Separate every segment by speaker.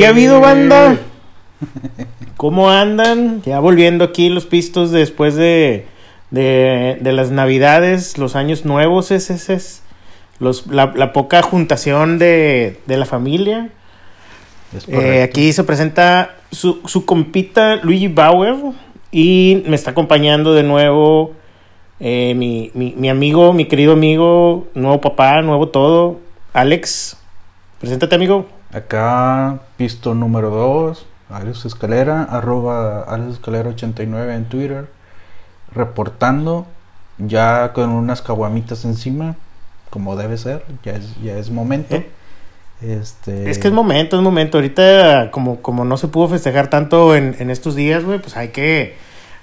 Speaker 1: ¿Qué ha habido, banda? ¿Cómo andan? Ya volviendo aquí los pistos después de, de, de las navidades, los años nuevos, es, es, es los, la, la poca juntación de, de la familia. Eh, aquí se presenta su, su compita Luigi Bauer y me está acompañando de nuevo eh, mi, mi, mi amigo, mi querido amigo, nuevo papá, nuevo todo, Alex. Preséntate, amigo.
Speaker 2: Acá, pisto número 2, Alex Escalera, arroba Alex Escalera 89 en Twitter, reportando ya con unas caguamitas encima, como debe ser, ya es, ya es momento.
Speaker 1: ¿Eh? Este... Es que es momento, es momento. Ahorita, como, como no se pudo festejar tanto en, en estos días, güey, pues hay que,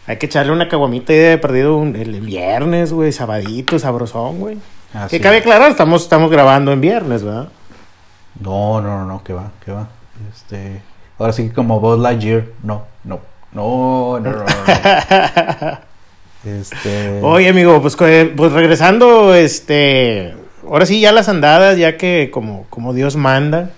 Speaker 1: hay que echarle una caguamita y de perdido un, el viernes, güey, sabadito, sabrosón, güey. que cabe aclarar, estamos, estamos grabando en viernes, ¿verdad?
Speaker 2: No, no, no, no, que va, que va. Este, ahora sí que como Buzz Lightyear, no, no, no, no, no. no.
Speaker 1: este... Oye, amigo, pues, pues regresando, este ahora sí, ya las andadas, ya que como, como Dios manda.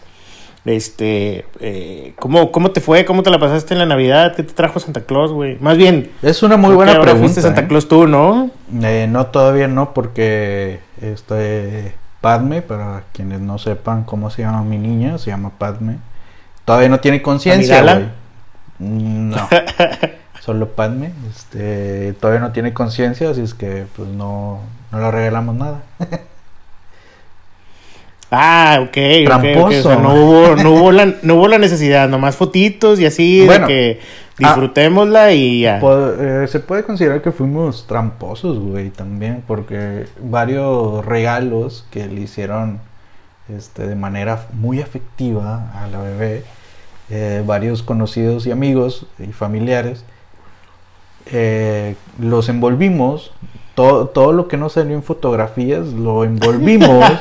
Speaker 1: Este, eh, ¿cómo, ¿cómo te fue? ¿Cómo te la pasaste en la Navidad? ¿Qué te trajo Santa Claus, güey? Más bien.
Speaker 2: Es una muy buena pregunta. fuiste
Speaker 1: Santa ¿eh? Claus tú, ¿no?
Speaker 2: Eh, no, todavía no, porque este Padme, para quienes no sepan cómo se llama mi niña, se llama Padme. Todavía no tiene conciencia, güey. No. Solo Padme. Este, todavía no tiene conciencia, así es que pues no, no le regalamos nada.
Speaker 1: Ah, ok. Tramposo. Okay, O sea, no, hubo, no, hubo la, no hubo la necesidad, nomás fotitos y así, bueno, de que disfrutémosla ah, y ya.
Speaker 2: Eh, se puede considerar que fuimos tramposos, güey, también, porque varios regalos que le hicieron este, de manera muy afectiva a la bebé, eh, varios conocidos y amigos y familiares, eh, los envolvimos todo, todo lo que no salió en fotografías lo envolvimos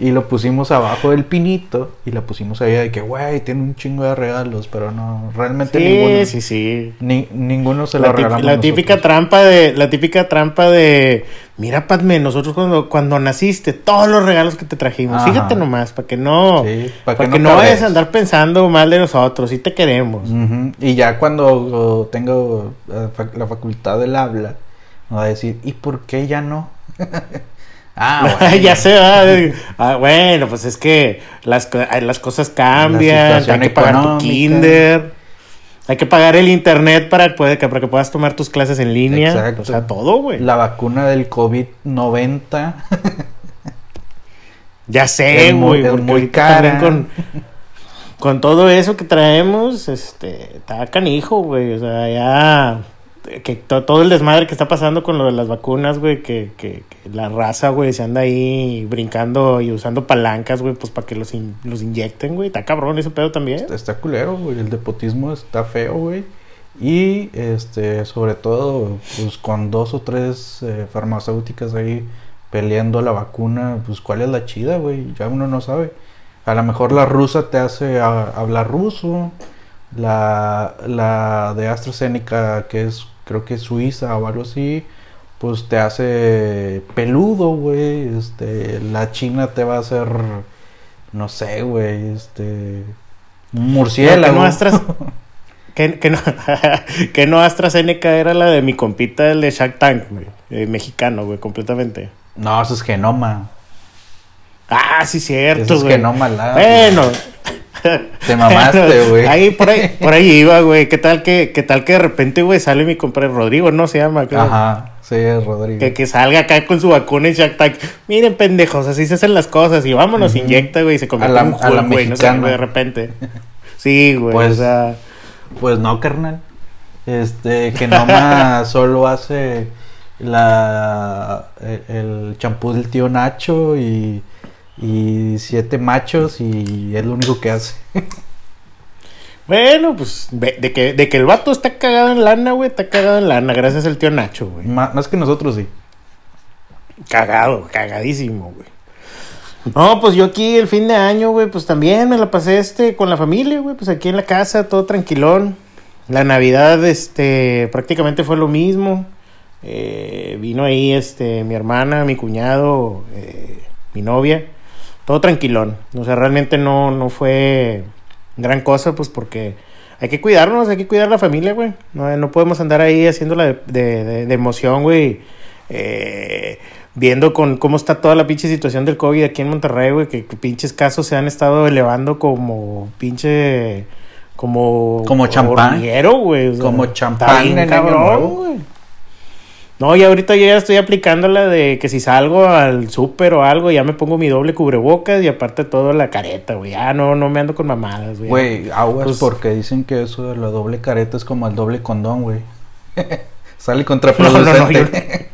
Speaker 2: y lo pusimos abajo del pinito y la pusimos ahí de que, güey, tiene un chingo de regalos, pero no, realmente
Speaker 1: sí,
Speaker 2: ninguno.
Speaker 1: Sí, sí,
Speaker 2: ni, ninguno se lo regalamos.
Speaker 1: La típica nosotros. trampa de, la típica trampa de, mira, Padme, nosotros cuando, cuando naciste, todos los regalos que te trajimos, Ajá. fíjate nomás, para que no, sí, para que, pa que no, no vayas a andar pensando mal de nosotros, sí te queremos.
Speaker 2: Uh -huh. Y ya cuando tengo la facultad del habla, va a decir, ¿y por qué ya no?
Speaker 1: ah, bueno. ya sé, ah, bueno, pues es que las, las cosas cambian, hay que pagar económica. tu kinder, hay que pagar el internet para, poder, para que puedas tomar tus clases en línea, Exacto. o sea, todo, güey.
Speaker 2: La vacuna del COVID-90.
Speaker 1: ya sé, güey, muy, muy cara. Con, con todo eso que traemos, este, está canijo, güey, o sea, ya que to, todo el desmadre que está pasando con lo de las vacunas, güey, que, que, la raza, güey, se anda ahí brincando y usando palancas, güey, pues para que los, in, los inyecten, güey. Está cabrón ese pedo también.
Speaker 2: Está, culero, güey. El depotismo está feo, güey. Y, este, sobre todo, pues con dos o tres eh, farmacéuticas ahí peleando la vacuna, pues cuál es la chida, güey. Ya uno no sabe. A lo mejor la rusa te hace a, hablar ruso. La, la de AstraZeneca, que es creo que Suiza o algo así, pues te hace peludo, güey. Este, la China te va a hacer, no sé, güey, este, un murciélago.
Speaker 1: No, que, no Astras, que, que, no, que no AstraZeneca era la de mi compita, el de Shark Tank, güey, eh, mexicano, güey, completamente.
Speaker 2: No, eso es genoma.
Speaker 1: Ah, sí, cierto,
Speaker 2: Eso es
Speaker 1: güey.
Speaker 2: genoma la.
Speaker 1: Bueno.
Speaker 2: Te mamaste, güey.
Speaker 1: Ahí por ahí, por ahí iba, güey. ¿Qué tal que, qué tal que de repente, güey, sale mi compadre Rodrigo, ¿no se llama?
Speaker 2: Creo. Ajá, sí, es Rodrigo.
Speaker 1: Que, que salga acá con su vacuna Shark Tank. Miren, pendejos, así se hacen las cosas. Y vámonos, uh -huh. inyecta, güey, y se convierte en un Hulk, güey. No sé, de repente. Sí, güey.
Speaker 2: Pues,
Speaker 1: o sea.
Speaker 2: Pues no, carnal. Este, que nomás solo hace la el champú del tío Nacho y y siete machos y es lo único que hace.
Speaker 1: Bueno, pues de que, de que el vato está cagado en lana, güey, está cagado en lana, gracias al tío Nacho, güey.
Speaker 2: Más, más, que nosotros, sí.
Speaker 1: Cagado, cagadísimo, güey. No, pues yo aquí el fin de año, güey, pues también me la pasé este con la familia, güey, pues aquí en la casa, todo tranquilón. La Navidad, este, prácticamente fue lo mismo. Eh, vino ahí, este, mi hermana, mi cuñado, eh, mi novia todo tranquilón. O sea, realmente no, no fue gran cosa, pues porque hay que cuidarnos, hay que cuidar la familia, güey. No, no podemos andar ahí haciéndola de, de, de, emoción, güey. Eh, viendo con cómo está toda la pinche situación del COVID aquí en Monterrey, güey, que, pinches casos se han estado elevando como pinche como
Speaker 2: como champán,
Speaker 1: güey,
Speaker 2: como champán en cabrón,
Speaker 1: güey. No, y ahorita yo ya estoy aplicando la de que si salgo al súper o algo, ya me pongo mi doble cubrebocas y aparte todo la careta, güey. Ya no, no me ando con mamadas, güey.
Speaker 2: Güey, aguas pues, porque dicen que eso de la doble careta es como el doble condón, güey. Sale contraproducente.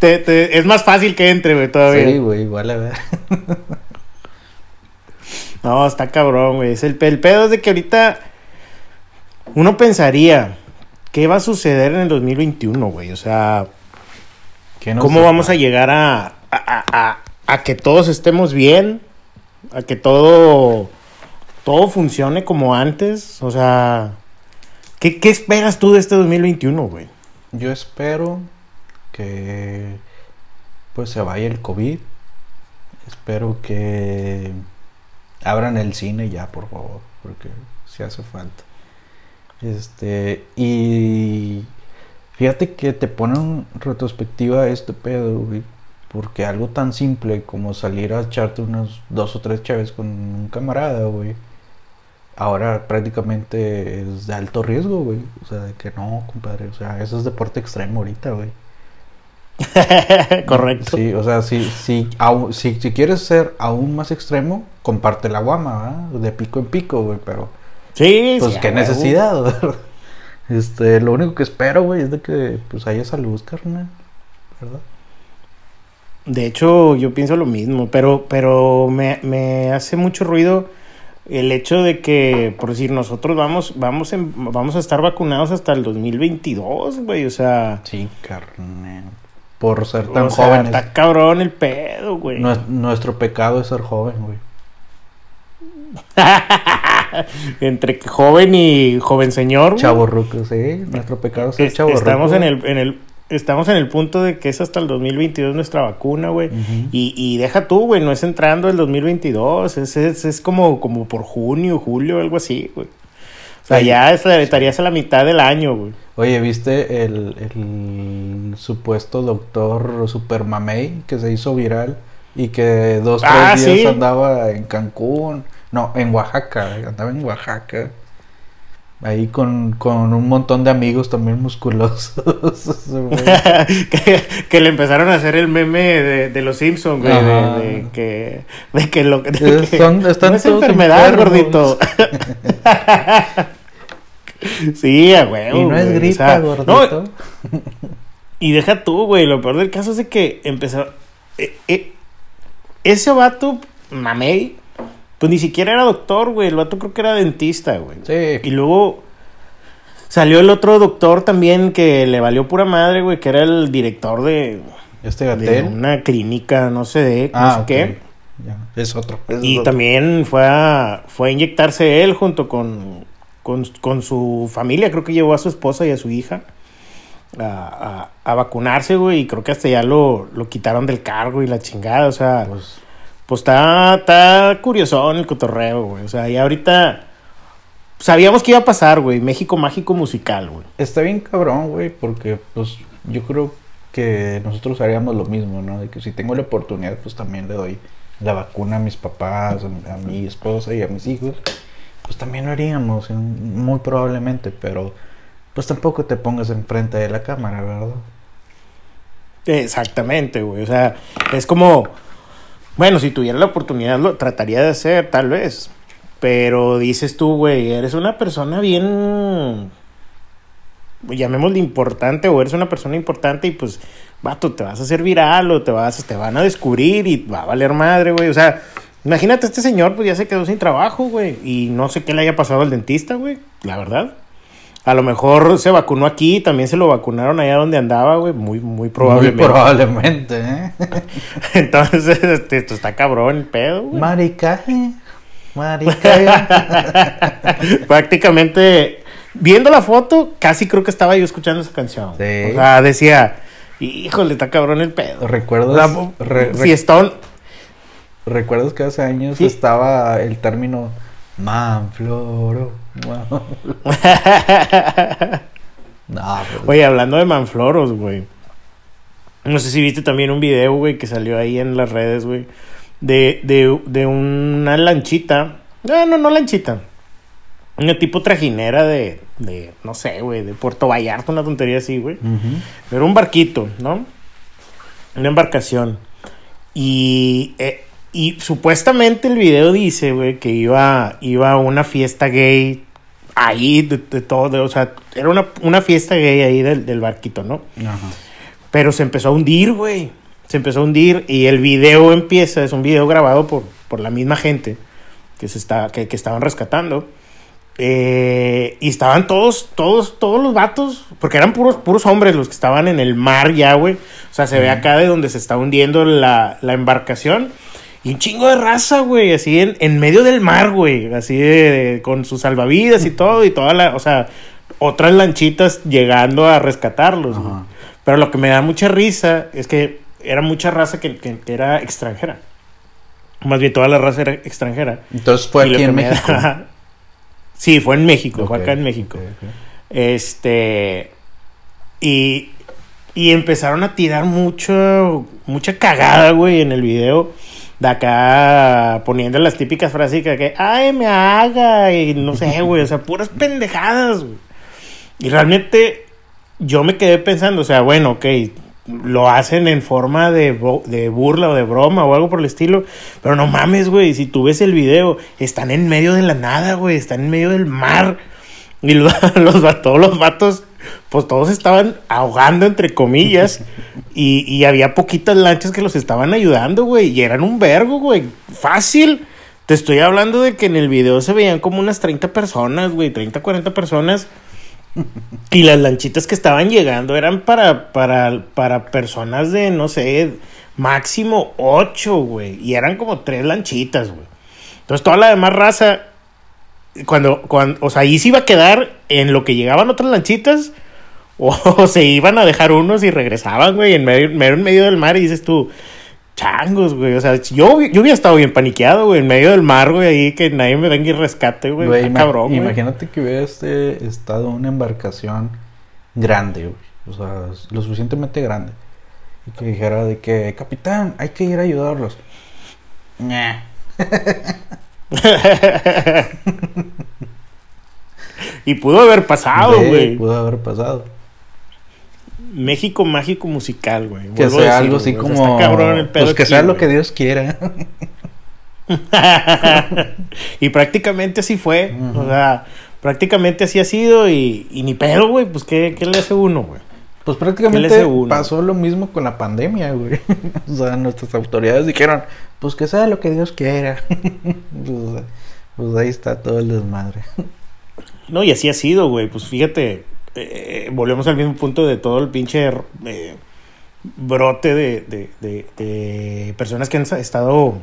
Speaker 1: es más fácil que entre, güey, todavía.
Speaker 2: Sí, güey, igual a ver.
Speaker 1: no, está cabrón, güey. el, el pedo es de que ahorita uno pensaría ¿qué va a suceder en el 2021, güey? O sea, ¿cómo vamos a llegar a, a, que todos estemos bien? A que todo, todo funcione como antes. O sea, ¿qué, qué esperas tú de este 2021, güey?
Speaker 2: Yo espero que pues se vaya el COVID. Espero que abran el cine ya, por favor, porque si hace falta. Este, y fíjate que te pone en retrospectiva este pedo, güey. Porque algo tan simple como salir a echarte unos dos o tres chaves con un camarada, güey. Ahora prácticamente es de alto riesgo, güey. O sea, de que no, compadre. O sea, eso es deporte extremo ahorita, güey.
Speaker 1: Correcto.
Speaker 2: Sí, o sea, si, si, si, si, quieres ser aún más extremo, comparte la guama, ¿verdad? De pico en pico, güey, pero
Speaker 1: Sí,
Speaker 2: Pues qué necesidad, Este, lo único que espero, güey, es de que pues haya salud, carnal. ¿Verdad?
Speaker 1: De hecho, yo pienso lo mismo, pero, pero me, me hace mucho ruido el hecho de que, por decir, nosotros vamos, vamos, vamos a estar vacunados hasta el 2022, güey, o sea...
Speaker 2: Sí, carnal. Por ser tan o jóvenes.
Speaker 1: Está cabrón el pedo, güey.
Speaker 2: Nuestro pecado es ser joven, güey.
Speaker 1: entre joven y joven señor.
Speaker 2: Chavo ruco, sí. Nuestro pecado es, chavo
Speaker 1: Estamos en el, en el, estamos en el punto de que es hasta el 2022 nuestra vacuna, güey. y, y, deja tú, güey, no es entrando el 2022, es, es, es como, como por junio, julio, algo así, güey. O sea, ya estarías a la mitad del año, güey.
Speaker 2: Oye, ¿viste el, el supuesto doctor Super Mamey que se hizo viral y que dos, tres ah, días andaba en Cancún? No, en Oaxaca, andaba en Oaxaca. Ahí con, un montón de amigos también musculosos.
Speaker 1: que, le empezaron a hacer el meme de, los Simpsons, güey. De, que, de que lo que.
Speaker 2: Son, están no
Speaker 1: es enfermedad, gordito. sí, güey.
Speaker 2: Y no es gripa, gordito.
Speaker 1: y deja tú, güey. Lo peor del caso es de que empezó. Eh, eh, ese vato, mamey, pues ni siquiera era doctor, güey. El vato creo que era dentista, güey.
Speaker 2: Sí.
Speaker 1: Y luego salió el otro doctor también que le valió pura madre, güey, que era el director de.
Speaker 2: Este.
Speaker 1: De una clínica, no sé de, ah, no sé qué.
Speaker 2: Ya, es otro.
Speaker 1: y también fue a, fue a inyectarse él junto con, con, su familia. Creo que llevó a su esposa y a su hija a, a, vacunarse, güey. Y creo que hasta ya lo, lo quitaron del cargo y la chingada. O sea, pues, pues está, está curioso el cotorreo, güey. O sea, y ahorita sabíamos que iba a pasar, güey. México mágico musical, güey.
Speaker 2: Está bien cabrón, güey, porque pues yo creo que nosotros haríamos lo mismo, ¿no? De que si tengo la oportunidad, pues también le doy la vacuna a mis papás, a mi esposa y a mis hijos. Pues también lo haríamos, muy probablemente, pero pues tampoco te pongas enfrente de la cámara, ¿verdad?
Speaker 1: Exactamente, güey. O sea, es como bueno, si tuviera la oportunidad lo trataría de hacer, tal vez. Pero dices tú, güey, eres una persona bien. Llamémosle importante, o eres una persona importante y pues, vato, te vas a hacer viral o te, vas, te van a descubrir y va a valer madre, güey. O sea, imagínate, este señor, pues ya se quedó sin trabajo, güey. Y no sé qué le haya pasado al dentista, güey, la verdad. A lo mejor se vacunó aquí, también se lo vacunaron allá donde andaba, güey, muy, muy probablemente.
Speaker 2: Muy probablemente, ¿eh?
Speaker 1: Entonces, este, esto está cabrón el pedo, güey.
Speaker 2: Maricaje. Maricaje.
Speaker 1: Prácticamente, viendo la foto, casi creo que estaba yo escuchando esa canción. Sí. O sea, decía, híjole, está cabrón el pedo.
Speaker 2: Recuerdo.
Speaker 1: fiestón.
Speaker 2: ¿Recuerdas que hace años estaba el término Manfloro?
Speaker 1: no, pues. Oye, hablando de Manfloros, güey. No sé si viste también un video, güey, que salió ahí en las redes, güey. De, de, de una lanchita. No, no, no lanchita. Una tipo trajinera de, de no sé, güey, de Puerto Vallarta, una tontería así, güey. Pero un barquito, ¿no? Una embarcación. Y, eh, y supuestamente el video dice, güey, que iba, iba a una fiesta gay ahí, de, todo, o sea, era una, una fiesta gay ahí del, del barquito, ¿no? Ajá. Pero se empezó a hundir, güey. Se empezó a hundir y el video empieza, es un video grabado por, por la misma gente que, se está, que, que estaban rescatando. Eh, y estaban todos, todos, todos los vatos, porque eran puros, puros hombres los que estaban en el mar ya, güey. O sea, se ve acá de donde se está hundiendo la, la embarcación. Y un chingo de raza, güey, así en, en medio del mar, güey. Así de, con sus salvavidas y todo, y toda la, o sea, otras lanchitas llegando a rescatarlos. Pero lo que me da mucha risa es que era mucha raza que, que, era extranjera. Más bien toda la raza era extranjera.
Speaker 2: Entonces fue aquí en México.
Speaker 1: sí, fue en México, fue acá en México. Este. Y, y empezaron a tirar mucho, mucha cagada, güey, en el video. De acá poniendo las típicas frases que, ay, me haga, y no sé, güey, o sea, puras pendejadas, güey. Y realmente yo me quedé pensando, o sea, bueno, ok, lo hacen en forma de, de, burla o de broma o algo por el estilo. Pero no mames, güey. Si tú ves el video, están en medio de la nada, güey. Están en medio del mar. Y los, todos los vatos, pues todos estaban ahogando, entre comillas. Y, y había poquitas lanchas que los estaban ayudando, güey. Y eran un vergo, güey. Fácil. Te estoy hablando de que en el video se veían como unas 30 personas, güey. 30, 40 personas y las lanchitas que estaban llegando eran para, para, para personas de, no sé, máximo ocho, güey. Y eran como tres lanchitas, güey. Entonces toda la demás raza, cuando, cuando, o sea, ahí se iba a quedar en lo que llegaban otras lanchitas, o, se iban a dejar unos y regresaban, güey, en medio, en medio del mar y dices tú, changos, güey. O sea, yo, yo hubiera estado bien paniqueado, güey, en medio del mar, güey, ahí que nadie me venga y rescate, güey. güey cabrón,
Speaker 2: güey. Imagínate que hubiera este, estado una embarcación grande, güey. O sea, lo suficientemente grande. Y que dijera de que, capitán, hay que ir a ayudarlos.
Speaker 1: y pudo haber pasado, güey.
Speaker 2: Pudo haber pasado.
Speaker 1: México mágico musical, güey.
Speaker 2: Que sea algo así como. pues que sea lo que Dios quiera.
Speaker 1: y prácticamente así fue. O sea, prácticamente así ha sido y, ni pedo, güey. Pues, ¿qué, ¿qué, le hace uno, güey?
Speaker 2: Pues prácticamente pasó lo mismo con la pandemia, güey. o sea, nuestras autoridades dijeron, pues que sea lo que Dios quiera. pues, pues ahí está todo el desmadre.
Speaker 1: no, y así ha sido, güey. Pues fíjate, eh, volvemos al mismo punto de todo el pinche eh, brote de, de, personas que han estado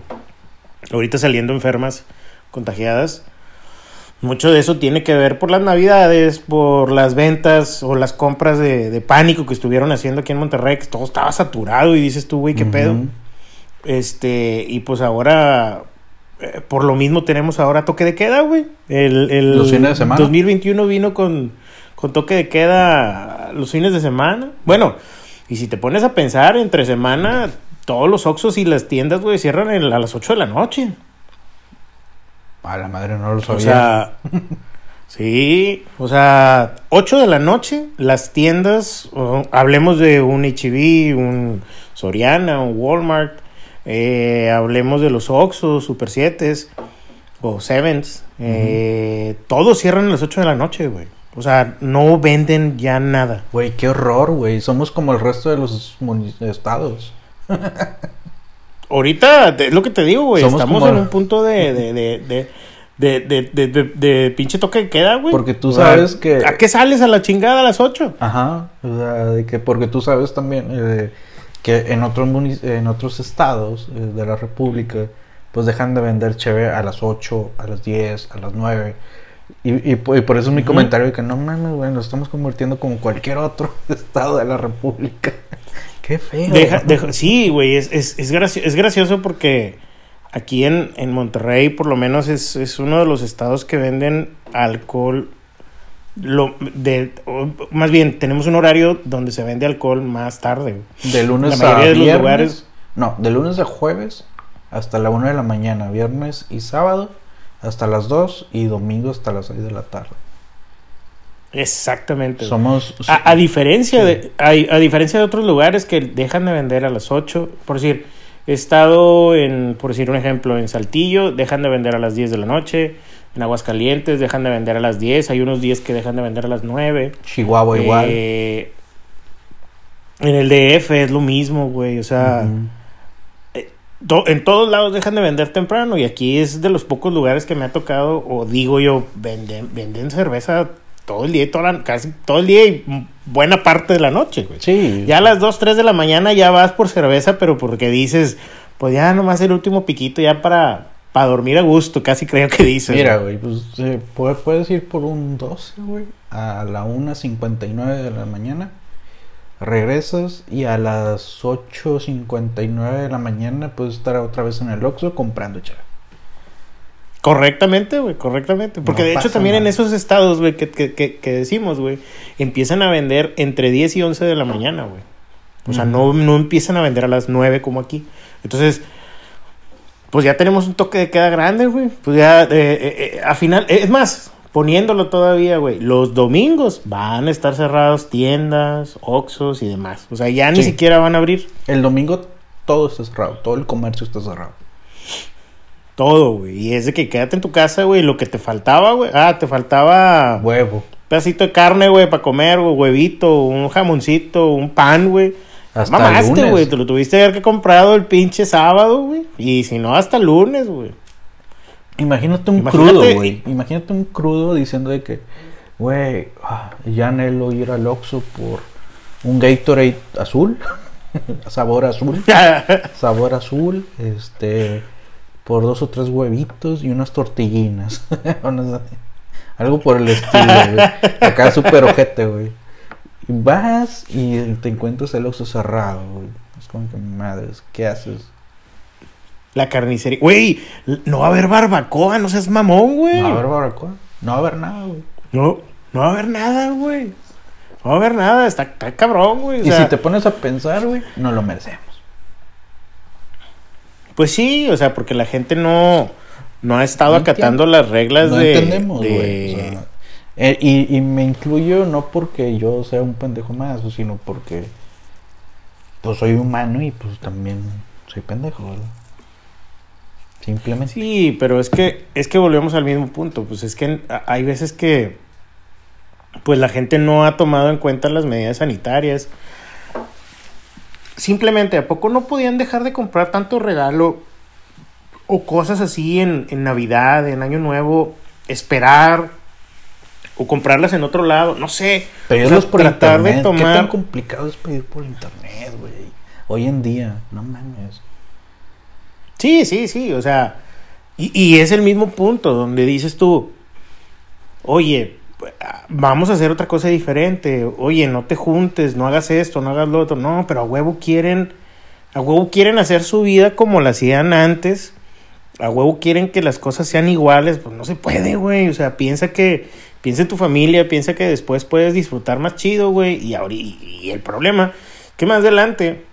Speaker 1: ahorita saliendo enfermas, contagiadas. Mucho de eso tiene que ver por las navidades, por las ventas o las compras de, pánico que estuvieron haciendo aquí en Monterrey, que todo estaba saturado y dices tú, güey, qué pedo. Este, y pues ahora, eh, por lo mismo tenemos ahora toque de queda, güey. El, el Los fines de semana. 2021 vino con con toque de queda los fines de semana. Bueno, y si te pones a pensar, entre semana, todos los Oxos y las tiendas, güey, cierran a las 8 de la noche.
Speaker 2: A la madre no lo sabía.
Speaker 1: O sea, sí, o sea, 8 de la noche, las tiendas, hablemos de un HB, un Soriana, un Walmart, eh, hablemos de los Oxos, Super 7 o Sevens, eh, todos cierran a las 8 de la noche, güey. O sea, no venden ya nada.
Speaker 2: Güey, qué horror, güey. Somos como el resto de los estados.
Speaker 1: Ahorita, es lo que te digo, güey. Estamos en un punto de, de, de, de de, de, de, pinche toque de queda, güey.
Speaker 2: Porque tú sabes que...
Speaker 1: ¿A qué sales a la chingada a las 8?
Speaker 2: Ajá. O sea, de que porque tú sabes también eh, que en otros, en otros estados eh, de la República, pues dejan de vender cheve a las 8, a las 10, a las 9. Y, por eso mi comentario de que no mames, güey, nos estamos convirtiendo como cualquier otro estado de la República. Qué feo.
Speaker 1: sí, güey, es, es, es, gracioso porque aquí en, en Monterrey por lo menos es, es uno de los estados que venden alcohol lo de o, más bien tenemos un horario donde se vende alcohol más tarde.
Speaker 2: De lunes
Speaker 1: La
Speaker 2: a
Speaker 1: mayoría de los
Speaker 2: viernes.
Speaker 1: lugares-
Speaker 2: No, de lunes a jueves hasta la 1 de la mañana, viernes y sábado hasta las 2 y domingo hasta las 6 de la tarde.
Speaker 1: Exactamente.
Speaker 2: Somos
Speaker 1: A, a diferencia de a, a diferencia de otros lugares que dejan de vender a las 8, por decir, he estado en por decir un ejemplo en Saltillo, dejan de vender a las 10 de la noche, en Aguascalientes dejan de vender a las 10, hay unos días que dejan de vender a las 9.
Speaker 2: Chihuahua igual.
Speaker 1: Eh, en el DF es lo mismo, güey, o sea, en todos lados dejan de vender temprano y aquí es de los pocos lugares que me ha tocado o digo yo venden venden cerveza todo el día y toda la- casi todo el día y buena parte de la noche güey.
Speaker 2: Sí.
Speaker 1: ya a las 2, 3 de la mañana ya vas por cerveza pero porque dices pues ya nomás el último piquito ya para para dormir a gusto casi creo que dices
Speaker 2: Mira,
Speaker 1: güey.
Speaker 2: pues eh, pu- puedes ir por un 12, güey, a la 1.59 de la mañana. Regresas y a las 8.59 de la mañana puedes estar otra vez en el Oxxo comprando chave.
Speaker 1: correctamente güey correctamente porque
Speaker 2: No
Speaker 1: de hecho también en esos estados güey que, que, que, que decimos güey empiezan a vender entre 10 y 11 de la mañana güey O sea, no, no empiezan a vender a las 9 como aquí. Entonces, pues ya tenemos un toque de queda grande, güey. Pues ya, eh, eh, eh, a final, eh, es más, poniéndolo todavía, güey, los domingos van a estar cerrados tiendas, oxos y demás. O sea, ya ni
Speaker 2: Sí.
Speaker 1: siquiera van a abrir
Speaker 2: El domingo todo está cerrado, todo el comercio está cerrado.
Speaker 1: todo, güey. Y es de que quédate en tu casa, güey, lo que te faltaba, güey. Ah, te faltaba
Speaker 2: Huevo.
Speaker 1: un pedacito de carne, güey, para comer, güey, huevito, un jamoncito, un pan, güey.
Speaker 2: Hasta
Speaker 1: Mamaste, güey. Te lo tuviste que haber comprado el pinche sábado, güey. Y si no, hasta el lunes, güey.
Speaker 2: Imagínate un
Speaker 1: Imagínate-
Speaker 2: crudo, güey. Imagínate un crudo diciendo de que, güey, ah, ya anhelo ir al Oxxo por un Gatorade azul, sabor azul, sabor azul, este, por dos o tres huevitos y unas tortillinas. Algo por el estilo, güey. Acá súper ojete, güey. Y vas y te encuentras el Oxxo cerrado, güey. Es como que, madres, ¿qué haces?
Speaker 1: La carnicería. Güey, no va a haber barbacoa, no seas mamón, güey.
Speaker 2: No va a haber barbacoa. No va a haber nada, güey.
Speaker 1: No, no va a haber nada, güey. No va a haber nada, está, está cabrón, güey. o
Speaker 2: Y si te pones a pensar, güey, no lo merecemos.
Speaker 1: Pues sí, o sea, porque la gente no, no ha estado
Speaker 2: No
Speaker 1: acatando las reglas
Speaker 2: No
Speaker 1: de.
Speaker 2: entendemos,
Speaker 1: de-
Speaker 2: güey. o sea, eh, y, y me incluyo no porque yo sea un pendejo más, sino porque pues soy humano y pues también soy pendejo, ¿verdad? Simplemente.
Speaker 1: Sí, pero es que, es que volvemos al mismo punto. Pues es que hay veces que pues la gente no ha tomado en cuenta las medidas sanitarias. Simplemente, ¿a poco no podían dejar de comprar tanto regalo o cosas así en, en Navidad, en Año Nuevo? Esperar o comprarlas en otro lado, no sé.
Speaker 2: Pedirlos
Speaker 1: O sea,
Speaker 2: por
Speaker 1: tratar de
Speaker 2: internet. ¿Qué
Speaker 1: tomar-
Speaker 2: tan complicado es pedir por internet, güey? Hoy en día, no mames.
Speaker 1: Sí, sí, sí, o sea, y, y es el mismo punto donde dices tú, oye, vamos a hacer otra cosa diferente, oye, no te juntes, no hagas esto, no hagas lo otro, no, pero a huevo quieren, a huevo quieren hacer su vida como la hacían antes, a huevo quieren que las cosas sean iguales, pues no se puede, güey, o sea, piensa que, piensa en tu familia, piensa que después puedes disfrutar más chido, güey, y, ahori- y el problema, que más adelante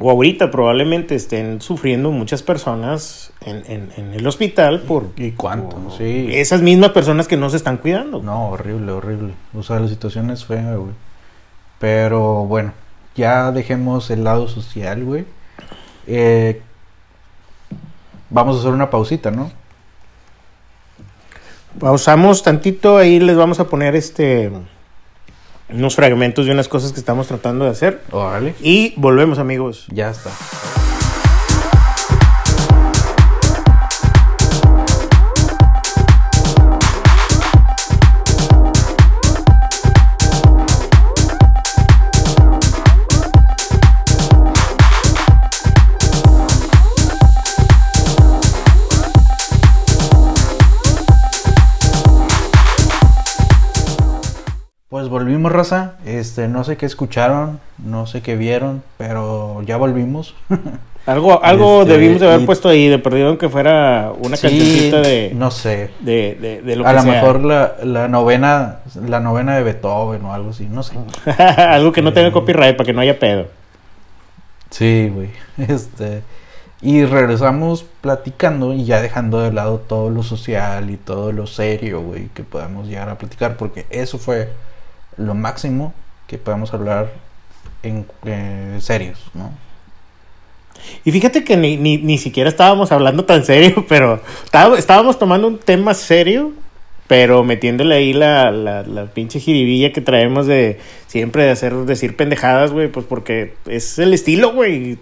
Speaker 1: o ahorita probablemente estén sufriendo muchas personas en, en- en el hospital por,
Speaker 2: ¿Y cuánto?
Speaker 1: por
Speaker 2: Sí.
Speaker 1: esas mismas personas que no se están cuidando.
Speaker 2: No, horrible, horrible. O sea, la situación es fea, güey. Pero bueno, ya dejemos el lado social, güey. Eh, vamos a hacer una pausita, ¿no?
Speaker 1: Pausamos tantito, ahí les vamos a poner este unos fragmentos de unas cosas que estamos tratando de hacer.
Speaker 2: Órale.
Speaker 1: Y volvemos amigos.
Speaker 2: Ya está. Volvimos, raza. Este, no sé qué escucharon, no sé qué vieron, pero ya volvimos.
Speaker 1: Algo, algo
Speaker 2: Este,
Speaker 1: debimos de haber
Speaker 2: y-
Speaker 1: puesto ahí, de perdido que fuera una
Speaker 2: Sí,
Speaker 1: cancioncita de,
Speaker 2: No sé.
Speaker 1: de, de, de lo
Speaker 2: A lo mejor la, la novena la novena de Beethoven o algo así, no sé.
Speaker 1: algo que no tenga
Speaker 2: Eh.
Speaker 1: copyright para que no haya pedo.
Speaker 2: Sí, güey. Este. Y regresamos platicando y ya dejando de lado todo lo social y todo lo serio, güey, que podemos llegar a platicar, porque eso fue lo máximo que podemos hablar en eh, serios, ¿no?
Speaker 1: Y fíjate que ni, ni, ni siquiera estábamos hablando tan serio, pero estábamos tomando un tema serio, pero metiéndole ahí la, la, la pinche jiribilla que traemos de siempre de hacer, decir pendejadas, güey, pues porque es el estilo, güey.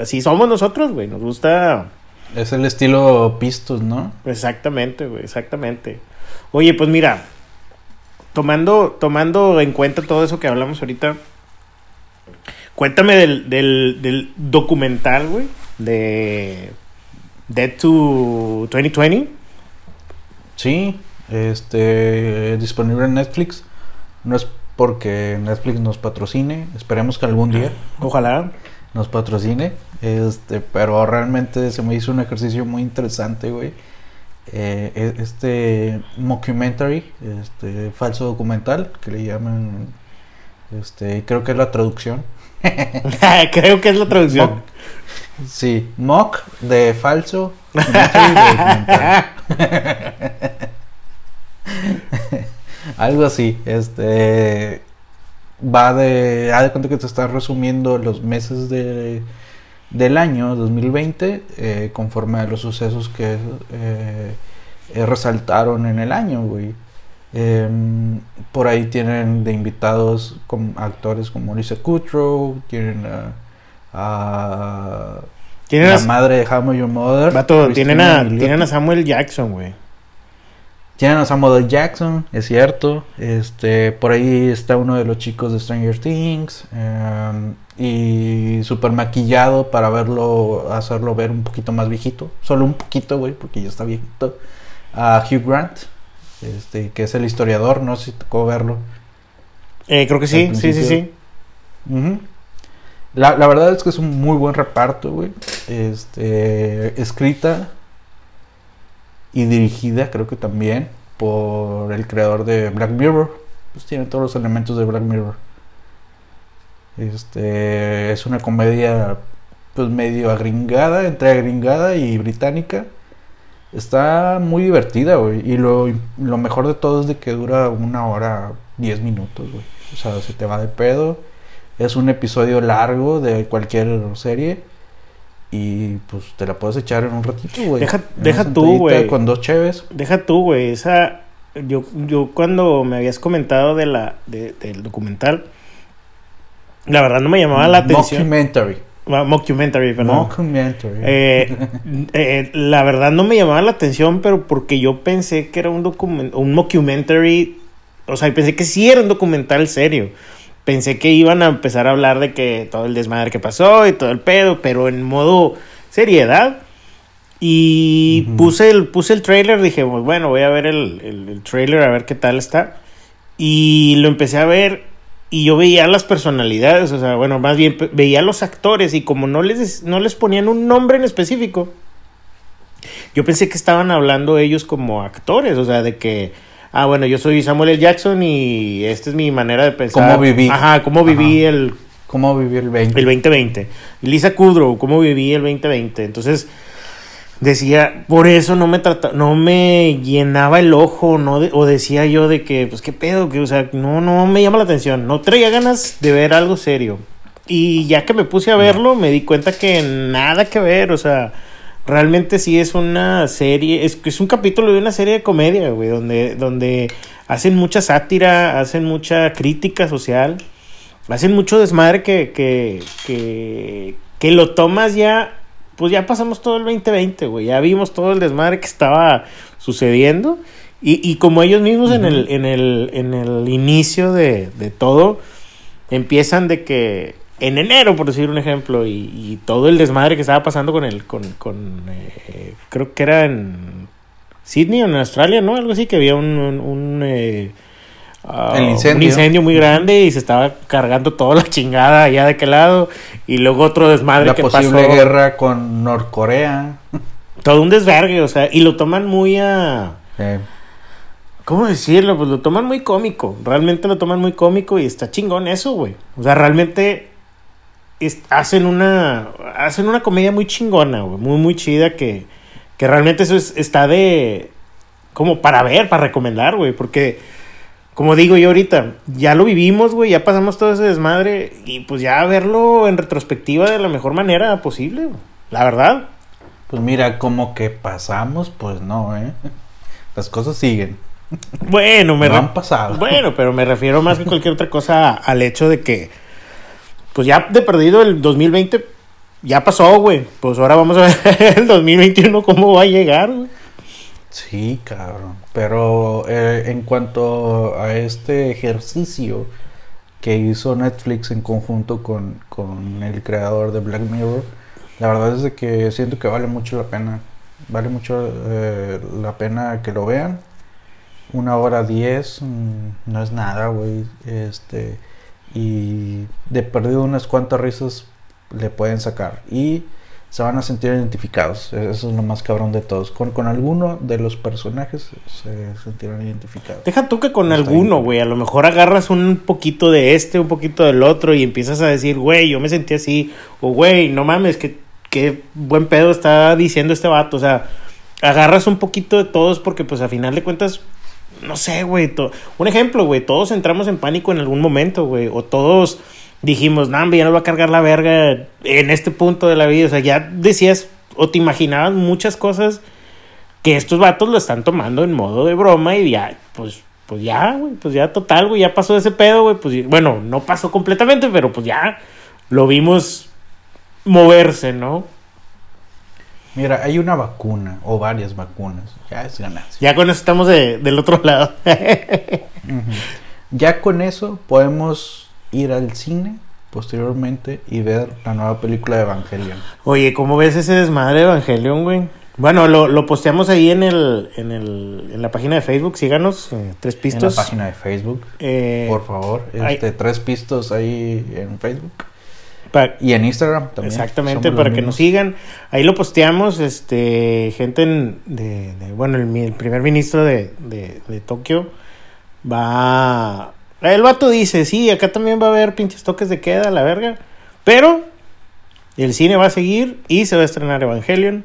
Speaker 1: Así somos nosotros, güey. Nos gusta.
Speaker 2: Es el estilo Pistos, ¿no?
Speaker 1: Exactamente, güey, exactamente. Oye, pues mira, tomando, tomando en cuenta todo eso que hablamos ahorita, cuéntame del, del, del documental, güey, de Dead to 2020.
Speaker 2: Sí, este disponible en Netflix. No es porque Netflix nos patrocine, esperemos que algún día
Speaker 1: Ojalá.
Speaker 2: nos patrocine. Este, pero realmente se me hizo un ejercicio muy interesante, güey. Eh, e- este mockumentary, este falso documental que le llaman, este, creo que es la traducción.
Speaker 1: Creo que es la traducción.
Speaker 2: Mock. Sí, mock de falso, de. Algo así, este va de, haz de cuenta que te está resumiendo los meses de, del año 2020 eh, conforme a los sucesos que eh, eh, resaltaron en el año, güey. Em, por ahí tienen de invitados como actores como Lisa Kudrow, tienen a, a
Speaker 1: Tienen
Speaker 2: la
Speaker 1: a,
Speaker 2: madre de How Your Mother.
Speaker 1: vato, tienen a, tienen a Samuel Jackson, güey.
Speaker 2: Tienen a Samuel L. Jackson, es cierto. Este, por ahí está uno de los chicos de Stranger Things. em, y súper maquillado para verlo, hacerlo ver un poquito más viejito. Solo un poquito, güey, porque ya está viejito. A Hugh Grant, este, que es el historiador, no sé si tocó verlo.
Speaker 1: Eh, creo que sí, sí, sí, sí.
Speaker 2: la, la verdad es que es un muy buen reparto, güey. Este, escrita y dirigida, creo que también, por el creador de Black Mirror. Pues tiene todos los elementos de Black Mirror. Este, es una comedia, pues medio agringada, entre agringada y británica. Está muy divertida, güey. Y lo, lo mejor de todo es de que dura una hora, diez minutos, güey. O sea, se te va de pedo. Es un episodio largo de cualquier serie. Y pues te la puedes echar en un ratito, güey.
Speaker 1: Deja- deja tú, güey.
Speaker 2: Con dos cheves.
Speaker 1: Deja tú, güey, esa... Yo, yo cuando me habías comentado de la, de- del documental, la verdad no me llamaba la atención.
Speaker 2: Mockumentary.
Speaker 1: Ah, Mockumentary, perdón.
Speaker 2: Mockumentary.
Speaker 1: Eh, eh, la verdad no me llamaba la atención, pero porque yo pensé que era un document un mockumentary, o sea, pensé que sí era un documental serio. Pensé que iban a empezar a hablar de que todo el desmadre que pasó y todo el pedo, pero en modo seriedad. Y
Speaker 2: Ujú.
Speaker 1: puse el puse el trailer, dije, pues bueno, voy a ver el, el, el trailer a ver qué tal está. Y lo empecé a ver y yo veía las personalidades, o sea, bueno, más bien veía a los actores y como no les, no les ponían un nombre en específico, yo pensé que estaban hablando ellos como actores, o sea, de que, ah, bueno, yo soy Samuel L. Jackson y esta es mi manera de pensar.
Speaker 2: Cómo viví.
Speaker 1: Ajá, cómo viví
Speaker 2: Ajá.
Speaker 1: el,
Speaker 2: ¿Cómo vivir el 20?
Speaker 1: el 2020. Lisa Kudrow, cómo viví el 2020. Entonces, decía, por eso no me trata, no me llenaba el ojo, no de- o decía yo de que, pues qué pedo, que, o sea, no, no me llama la atención, no traía ganas de ver algo serio. Y ya que me puse a verlo, me di cuenta que nada que ver, o sea, realmente sí es una serie, es, es un capítulo de una serie de comedia, güey, donde, donde hacen mucha sátira, hacen mucha crítica social, hacen mucho desmadre que, que, que, que lo tomas ya, pues ya pasamos todo el 2020, güey, ya vimos todo el desmadre que estaba sucediendo. Y, y como ellos mismos en, el, en, el, en el inicio de, de todo, empiezan de que en enero, por decir un ejemplo, y, y todo el desmadre que estaba pasando con el, con, con eh, creo que era en Sydney o en Australia, ¿no? Algo así, que había un, un, un, eh, ah,
Speaker 2: El incendio.
Speaker 1: un incendio muy grande y se estaba cargando toda la chingada allá de aquel lado. Y luego otro desmadre
Speaker 2: La
Speaker 1: que
Speaker 2: posible
Speaker 1: pasó.
Speaker 2: guerra con Norcorea.
Speaker 1: Todo un desvergue, o sea, y lo toman muy a. ¿Cómo decirlo? Pues lo toman muy cómico. Realmente lo toman muy cómico y está chingón eso, güey. O sea, realmente hacen una hacen una comedia muy chingona, güey. Muy, muy chida que, que realmente eso es- está de... Como para ver, para recomendar, güey. Porque, como digo yo ahorita, ya lo vivimos, güey. Ya pasamos todo ese desmadre. Y pues ya verlo en retrospectiva de la mejor manera posible, güey. La verdad.
Speaker 2: pues mira, como que pasamos, pues no, ¿eh? Las cosas siguen.
Speaker 1: Bueno, me
Speaker 2: No han pasado.
Speaker 1: Bueno, pero me refiero más que cualquier otra cosa al hecho de que, pues ya de perdido el 2020, ya pasó, güey. Pues ahora vamos a ver el 2021 cómo va a llegar.
Speaker 2: Sí, cabrón. Pero eh, en cuanto a este ejercicio que hizo Netflix en conjunto con, con el creador de Black Mirror, la verdad es de que siento que vale mucho la pena. Vale mucho eh, la pena que lo vean. Una hora diez mm, no es nada, güey. Este, y de perdido unas cuantas risas le pueden sacar. Y se van a sentir identificados. Eso es lo más cabrón de todos. Con, con alguno de los personajes se sentirán identificados.
Speaker 1: Deja tú que con alguno, güey. A lo mejor agarras un poquito de este, un poquito del otro y empiezas a decir, güey, yo me sentí así. O, güey, no mames, que qué buen pedo está diciendo este vato. O sea, agarras un poquito de todos porque, pues, a final de cuentas, no sé, güey. Un ejemplo, güey. Todos entramos en pánico en algún momento, güey. O todos dijimos, no, ya nos va a cargar la verga en este punto de la vida. O sea, ya decías o te imaginabas muchas cosas que estos vatos lo están tomando en modo de broma y ya, pues, pues ya, güey, pues ya total, güey, ya pasó ese pedo, güey, pues bueno, no pasó completamente, pero pues ya lo vimos moverse, ¿no?
Speaker 2: Mira, hay una vacuna o varias vacunas. Ya es ganancia.
Speaker 1: Ya con eso estamos de- del otro lado.
Speaker 2: Ya con eso podemos ir al cine posteriormente y ver la nueva película de Evangelion.
Speaker 1: Oye, ¿cómo ves ese desmadre de Evangelion, güey? Bueno, lo, lo posteamos ahí en el, en el, en la página de Facebook, síganos, eh, Tres Pistos.
Speaker 2: En la página de Facebook,
Speaker 1: Eh,
Speaker 2: por favor. Este, tres pistos ahí en Facebook. Y en Instagram también.
Speaker 1: Exactamente, para que nos sigan. Ahí lo posteamos, este, gente en- de, de- bueno, el primer ministro de, de, de Tokio va... El vato dice, sí, acá también va a haber pinches toques de queda, la verga. Pero el cine va a seguir y se va a estrenar Evangelion.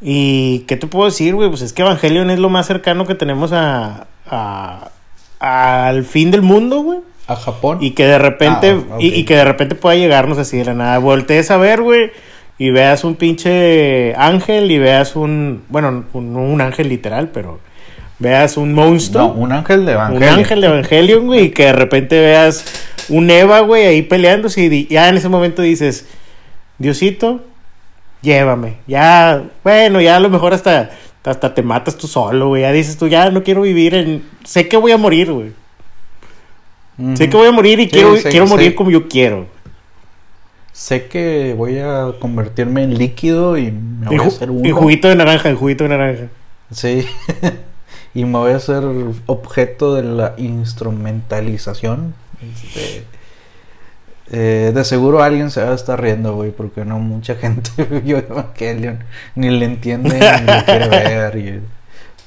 Speaker 1: ¿Y qué te puedo decir, güey? Pues es que Evangelion es lo más cercano que tenemos a, a- al fin del mundo, güey.
Speaker 2: A Japón.
Speaker 1: Y que de repente,
Speaker 2: Ah,
Speaker 1: y, y que de repente pueda llegarnos así de la nada. Voltees a ver, güey, y veas un pinche ángel y veas un, bueno, un- no un ángel literal, pero veas un monstruo.
Speaker 2: No, un ángel de
Speaker 1: un
Speaker 2: Evangelion.
Speaker 1: ángel de Evangelion, güey, y que de repente veas un Eva, güey, ahí peleándose y ya en ese momento dices, Diosito, llévame. Ya, bueno, ya a lo mejor hasta, hasta te matas tú solo, güey. Ya dices tú, ya no quiero vivir en... Sé que voy a morir, güey. Sé que voy a morir y
Speaker 2: Sí,
Speaker 1: quiero, quiero morir como yo quiero.
Speaker 2: Sé que voy a convertirme en líquido y me voy a hacer uno.
Speaker 1: juguito de naranja, en juguito de naranja.
Speaker 2: Sí. y me voy a hacer objeto de la instrumentalización. Este, eh, de seguro alguien se va a estar riendo, güey, porque no mucha gente vio Evangelion, ni le entiende, ni lo quiere ver. y-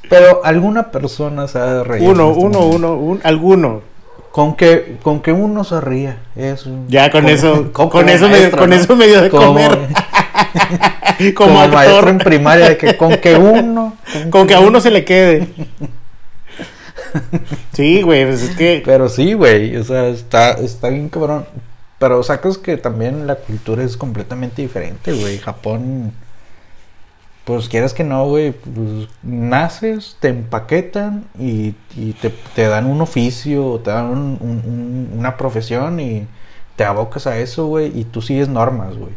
Speaker 2: Pero alguna persona se va a reír.
Speaker 1: Uno,
Speaker 2: este
Speaker 1: uno,
Speaker 2: momento.
Speaker 1: uno, un, alguno.
Speaker 2: Con que, con que uno se ría, eso.
Speaker 1: Ya con eso, con eso, me,
Speaker 2: maestro,
Speaker 1: con
Speaker 2: ¿no?
Speaker 1: eso me dio de
Speaker 2: Como-
Speaker 1: comer. como,
Speaker 2: Como, maestro
Speaker 1: actor.
Speaker 2: en primaria, de que con que uno.
Speaker 1: Con que a uno se le quede. Sí, güey, pues es que.
Speaker 2: Pero sí, güey, o sea, está, está bien cabrón. Pero sacas que también la cultura es completamente diferente, güey. Japón, pues quieras que no, güey, pues naces, te empaquetan y, te, dan un oficio, te dan un- un- un- una profesión y te abocas a eso, güey, y tú sigues normas, güey.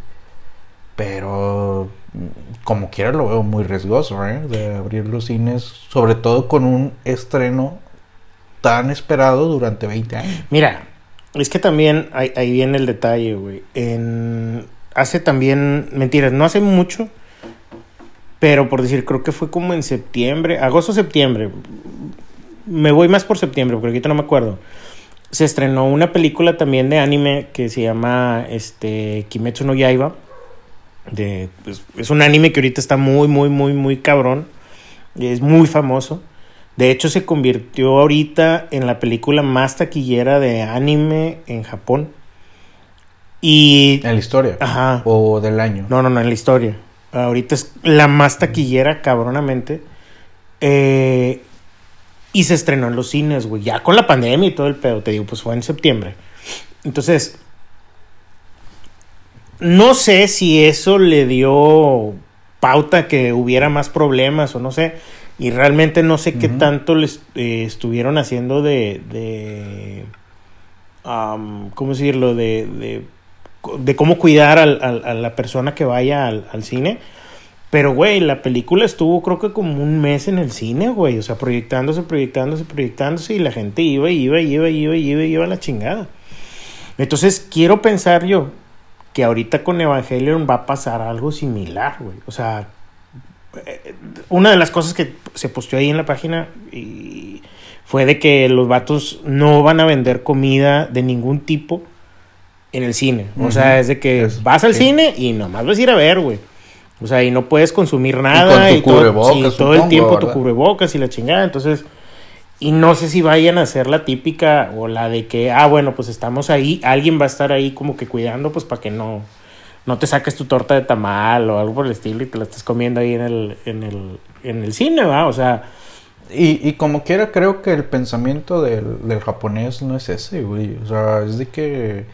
Speaker 2: Pero como quiera lo veo muy riesgoso, ¿eh? De abrir los cines, sobre todo con un estreno tan esperado durante 20 años.
Speaker 1: Mira, es que también ahí, viene el detalle, güey. Hace también, mentiras, no hace mucho, pero por decir, creo que fue como en septiembre, agosto, septiembre. me voy más por septiembre, porque ahorita no me acuerdo. Se estrenó una película también de anime que se llama este, Kimetsu no Yaiba. De, pues, es un anime que ahorita está muy, muy, muy, muy cabrón. Es muy famoso. De hecho, se convirtió ahorita en la película más taquillera de anime en Japón. Y.
Speaker 2: ¿En la historia?
Speaker 1: Ajá.
Speaker 2: ¿O del año?
Speaker 1: No, no, no, en la historia. Ahorita es la más taquillera, cabronamente. Eh, y se estrenó en los cines, güey. Ya con la pandemia y todo el pedo, te digo, pues fue en septiembre. Entonces. No sé si eso le dio pauta que hubiera más problemas o no sé. Y realmente no sé qué tanto les eh, estuvieron haciendo de. de ¿Cómo decirlo? De, de, de cómo cuidar al, al, a la persona que vaya al, al cine. Pero, güey, la película estuvo creo que como un mes en el cine, güey. O sea, proyectándose, proyectándose, proyectándose. Y la gente iba, iba, iba, iba, iba, iba a la chingada. Entonces, quiero pensar yo que ahorita con Evangelion va a pasar algo similar, güey. O sea, eh, una de las cosas que se posteó ahí en la página y fue de que los vatos no van a vender comida de ningún tipo en el cine. O sea, es de que vas al cine y nomás vas a ir a ver, güey. O sea, y no puedes consumir nada. Y, todo, todo el tiempo tu cubrebocas y la chingada. Entonces, y no sé si vayan a ser la típica o la de que, ah, bueno, pues estamos ahí, alguien va a estar ahí como que cuidando, pues para que no, no te saques tu torta de tamal o algo por el estilo y te la estés comiendo ahí en el, en el, en el cine, ¿va? O sea...
Speaker 2: Y, y como quiera, creo que el pensamiento del, del japonés no es ese, güey. O sea, es de que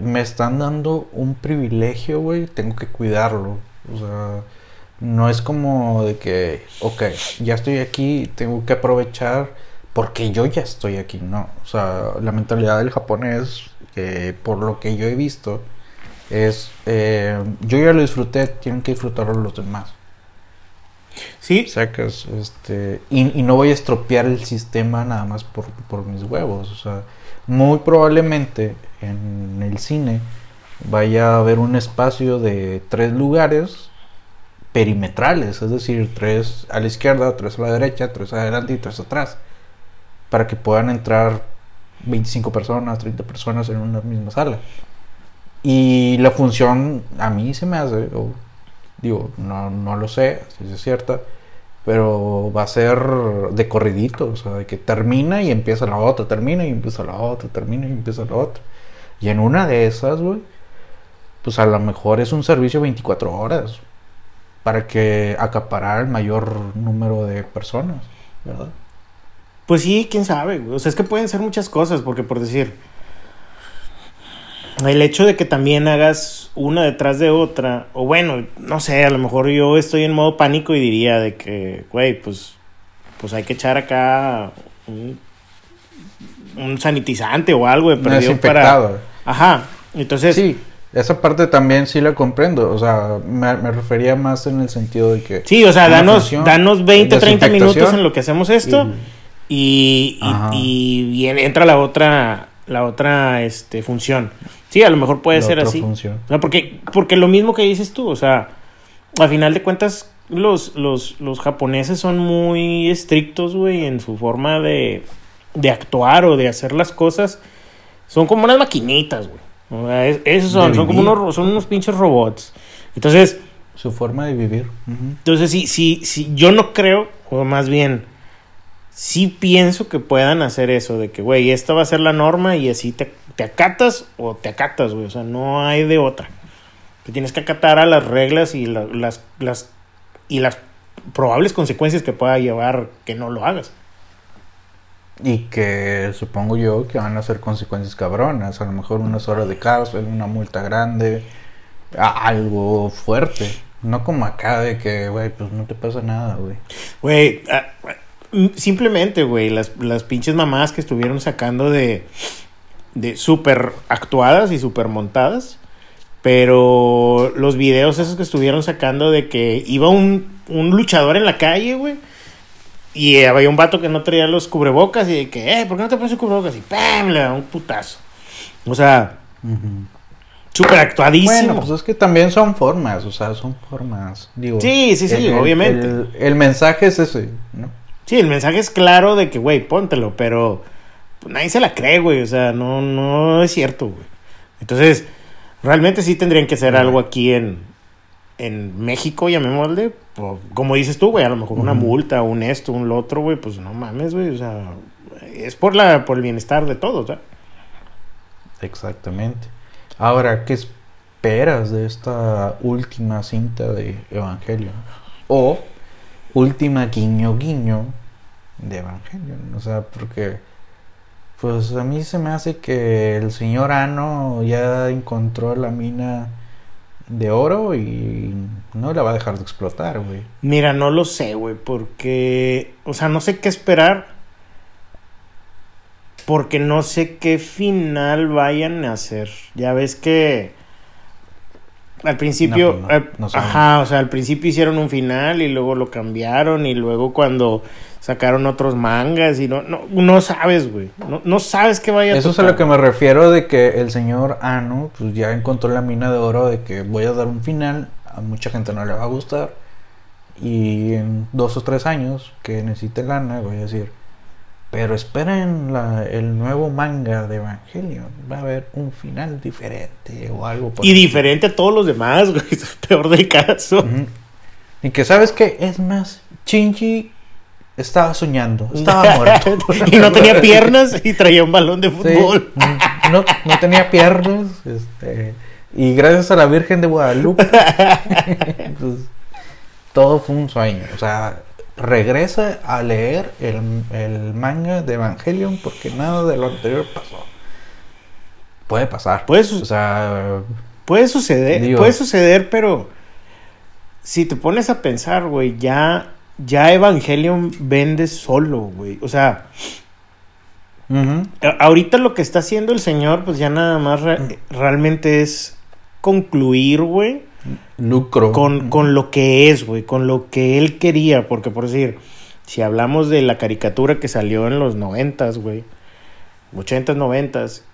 Speaker 2: me están dando un privilegio, güey, tengo que cuidarlo. O sea, no es como de que, ok, ya estoy aquí, tengo que aprovechar porque yo ya estoy aquí, no. O sea, la mentalidad del japonés, que por lo que yo he visto, es, eh, yo ya lo disfruté, tienen que disfrutarlo los demás.
Speaker 1: Sí.
Speaker 2: Sacas, este, y, y, no voy a estropear el sistema nada más por, por mis huevos. O sea, muy probablemente en el cine vaya a haber un espacio de tres lugares perimetrales, es decir, tres a la izquierda, tres a la derecha, tres adelante y tres atrás, para que puedan entrar 25 personas, 30 personas en una misma sala. Y la función a mí se me hace, digo, no, no lo sé si es cierta, pero va a ser de corridito, o sea, de que termina y empieza la otra, termina y empieza la otra, termina y empieza la otra. Y en una de esas, güey, pues a lo mejor es un servicio 24 horas para que acaparar el mayor número de personas, ¿verdad?
Speaker 1: Pues sí, quién sabe, o sea, es que pueden ser muchas cosas, porque por decir, el hecho de que también hagas una detrás de otra, o bueno, no sé, a lo mejor yo estoy en modo pánico y diría de que, güey, pues, pues hay que echar acá un, un sanitizante o algo de perdido para... Ajá, entonces...
Speaker 2: Sí esa parte también sí la comprendo, o sea, me, refería más en el sentido de que...
Speaker 1: Sí, o sea, danos, danos 20, 30 minutos en lo que hacemos esto y, y, entra la otra, la otra este, función. Sí, a lo mejor puede ser así. O sea, porque, porque lo mismo que dices tú, o sea, al final de cuentas los, los, los japoneses son muy estrictos, güey, en su forma de, de actuar o de hacer las cosas. Son como unas maquinitas, güey. Esos son, son como unos, son unos pinches robots. Entonces.
Speaker 2: Su forma de vivir.
Speaker 1: Entonces, sí, sí, sí, yo no creo, o más bien, sí pienso que puedan hacer eso, de que, güey, esta va a ser la norma y así te, te acatas o te acatas, güey. O sea, no hay de otra. Te tienes que acatar a las reglas y las, las, y las probables consecuencias que pueda llevar que no lo hagas.
Speaker 2: Y que supongo yo que van a ser consecuencias cabronas. A lo mejor unas horas de cárcel, una multa grande, algo fuerte. No como acá de que, güey, pues no te pasa nada, güey.
Speaker 1: Güey, ah, simplemente, güey, las, las pinches mamás que estuvieron sacando de, de súper actuadas y súper montadas. Pero los videos esos que estuvieron sacando de que iba un, un luchador en la calle, güey y había un vato que no traía los cubrebocas y de que, eh, ¿por qué no te pones cubrebocas? Y ¡pam! Le da un putazo. O sea, súper actuadísimo. Bueno,
Speaker 2: pues es que también son formas, o sea, son formas. Digo,
Speaker 1: sí, sí, sí, obviamente.
Speaker 2: El, mensaje es ese, ¿no?
Speaker 1: Sí, el mensaje es claro de que, güey, póntelo, pero pues, nadie se la cree, güey. O sea, no, no es cierto, güey. Entonces, realmente sí tendrían que hacer algo aquí en, en México, llamémosle. pues, como dices tú, güey, a lo mejor una multa, un esto, un lo otro, güey, pues no mames, güey. O sea, es por, la, por el bienestar de todos, ¿verdad?
Speaker 2: Exactamente. Ahora, ¿qué esperas de esta última cinta de Evangelion? O última guiño guiño de Evangelion. O sea, porque pues a mí se me hace que el señor Ano ya encontró la mina de oro y no la va a dejar de explotar, güey.
Speaker 1: Mira, no lo sé, güey, porque, o sea, no sé qué esperar. Porque no sé qué final vayan a hacer. Ya ves que al principio,
Speaker 2: No, pues no, no
Speaker 1: ajá, o sea, al principio hicieron un final y luego lo cambiaron y luego cuando sacaron otros mangas y no, no, no sabes, güey, no, no sabes qué vaya a
Speaker 2: Eso es a lo que me refiero de que el señor Ano pues ya encontró la mina de oro de que voy a dar un final, a mucha gente no le va a gustar y en dos o tres años que necesite lana voy a decir, pero esperen la- el nuevo manga de Evangelion, va a haber un final diferente o algo por
Speaker 1: Y diferente a todos los demás, güey, es peor del caso.
Speaker 2: Y que sabes que es más, Shinji estaba soñando, estaba muerto.
Speaker 1: y no tenía piernas y traía un balón de fútbol.
Speaker 2: no, no tenía piernas. Este, y gracias a la Virgen de Guadalupe, pues, todo fue un sueño. O sea, regresa a leer el, el manga de Evangelion porque nada de lo anterior pasó. Puede pasar.
Speaker 1: Puede
Speaker 2: o sea,
Speaker 1: Puede suceder,
Speaker 2: Digo-
Speaker 1: puede suceder, pero si te pones a pensar, güey, ya, ya Evangelion vende solo, güey. O sea, ahorita lo que está haciendo el señor, pues ya nada más re- realmente es concluir, güey, con, con lo que es, güey, con lo que él quería. Porque, por decir, si hablamos de la caricatura que salió en los noventas, güey, ochentas, noventas,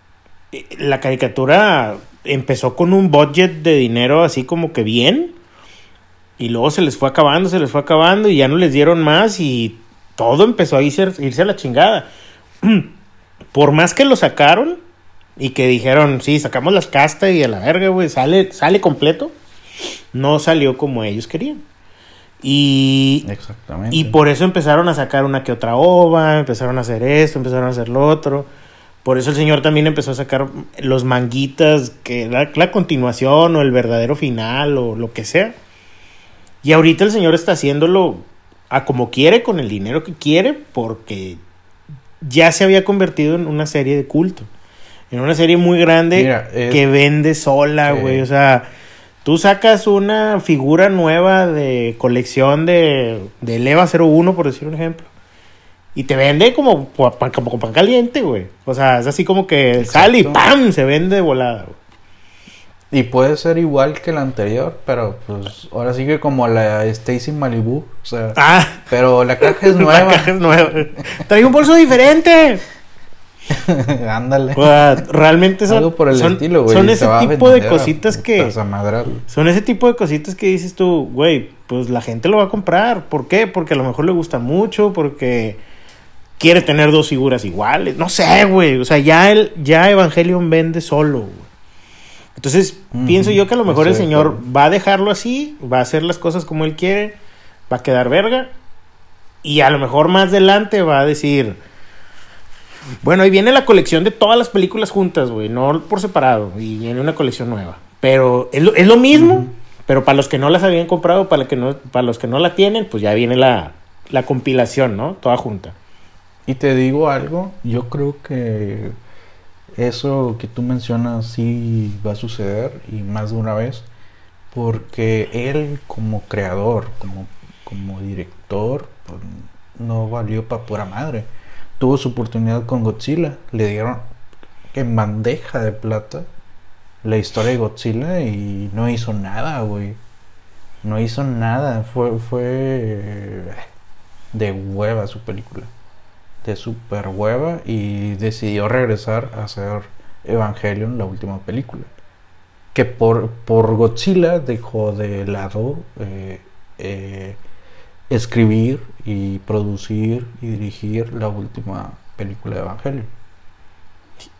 Speaker 1: eh, la caricatura empezó con un budget de dinero así como que bien. Y luego se les fue acabando, se les fue acabando y ya no les dieron más y todo empezó a irse, irse a la chingada. Por más que lo sacaron y que dijeron, sí, sacamos las castas y a la verga, güey, sale, sale completo, no salió como ellos querían. Y,
Speaker 2: Exactamente.
Speaker 1: y por eso empezaron a sacar una que otra ova, empezaron a hacer esto, empezaron a hacer lo otro. Por eso el señor también empezó a sacar los manguitas, que la, la continuación o el verdadero final o lo que sea. Y ahorita el señor está haciéndolo a como quiere, con el dinero que quiere, porque ya se había convertido en una serie de culto. En una serie muy grande
Speaker 2: Mira, es-
Speaker 1: que vende sola,
Speaker 2: Sí.
Speaker 1: güey. O sea, tú sacas una figura nueva de colección de, de Leva 01, por decir un ejemplo. Y te vende como, pa- pa- como pan caliente, güey. O sea, es así como que sale y. ¡pam! Se vende de volada, güey.
Speaker 2: Y puede ser igual que la anterior, pero pues ahora sigue como la Stacy Malibu. O sea,
Speaker 1: Ah,
Speaker 2: pero la caja es
Speaker 1: la
Speaker 2: nueva.
Speaker 1: caja es nueva. Trae un bolso diferente.
Speaker 2: Ándale.
Speaker 1: Realmente son,
Speaker 2: Algo por el
Speaker 1: son,
Speaker 2: estilo, güey.
Speaker 1: son ese tipo de cositas que... Son ese tipo de cositas que dices tú, güey, pues la gente lo va a comprar. ¿Por qué? Porque a lo mejor le gusta mucho, porque quiere tener dos figuras iguales. No sé, güey. O sea, ya, el, ya Evangelion vende solo, güey. Entonces, pienso yo que a lo mejor el señor va a dejarlo así, va a hacer las cosas como él quiere, va a quedar verga. Y a lo mejor más adelante va a decir, bueno, ahí viene la colección de todas las películas juntas, güey, no por separado, y viene una colección nueva. Pero es lo, es lo mismo, pero para los que no las habían comprado, para, que no, para los que no la tienen, pues ya viene la, la compilación, ¿no? Toda junta.
Speaker 2: Y te digo algo, yo creo que eso que tú mencionas sí va a suceder y más de una vez, porque él como creador, como, como director, pues, no valió para pura madre. Tuvo su oportunidad con Godzilla, le dieron en bandeja de plata la historia de Godzilla y no hizo nada, güey. No hizo nada, fue, fue eh, de hueva su película de super hueva y decidió regresar a hacer Evangelion, la última película. Que por, por Godzilla dejó de lado eh, eh, escribir y producir y dirigir la última película de Evangelion.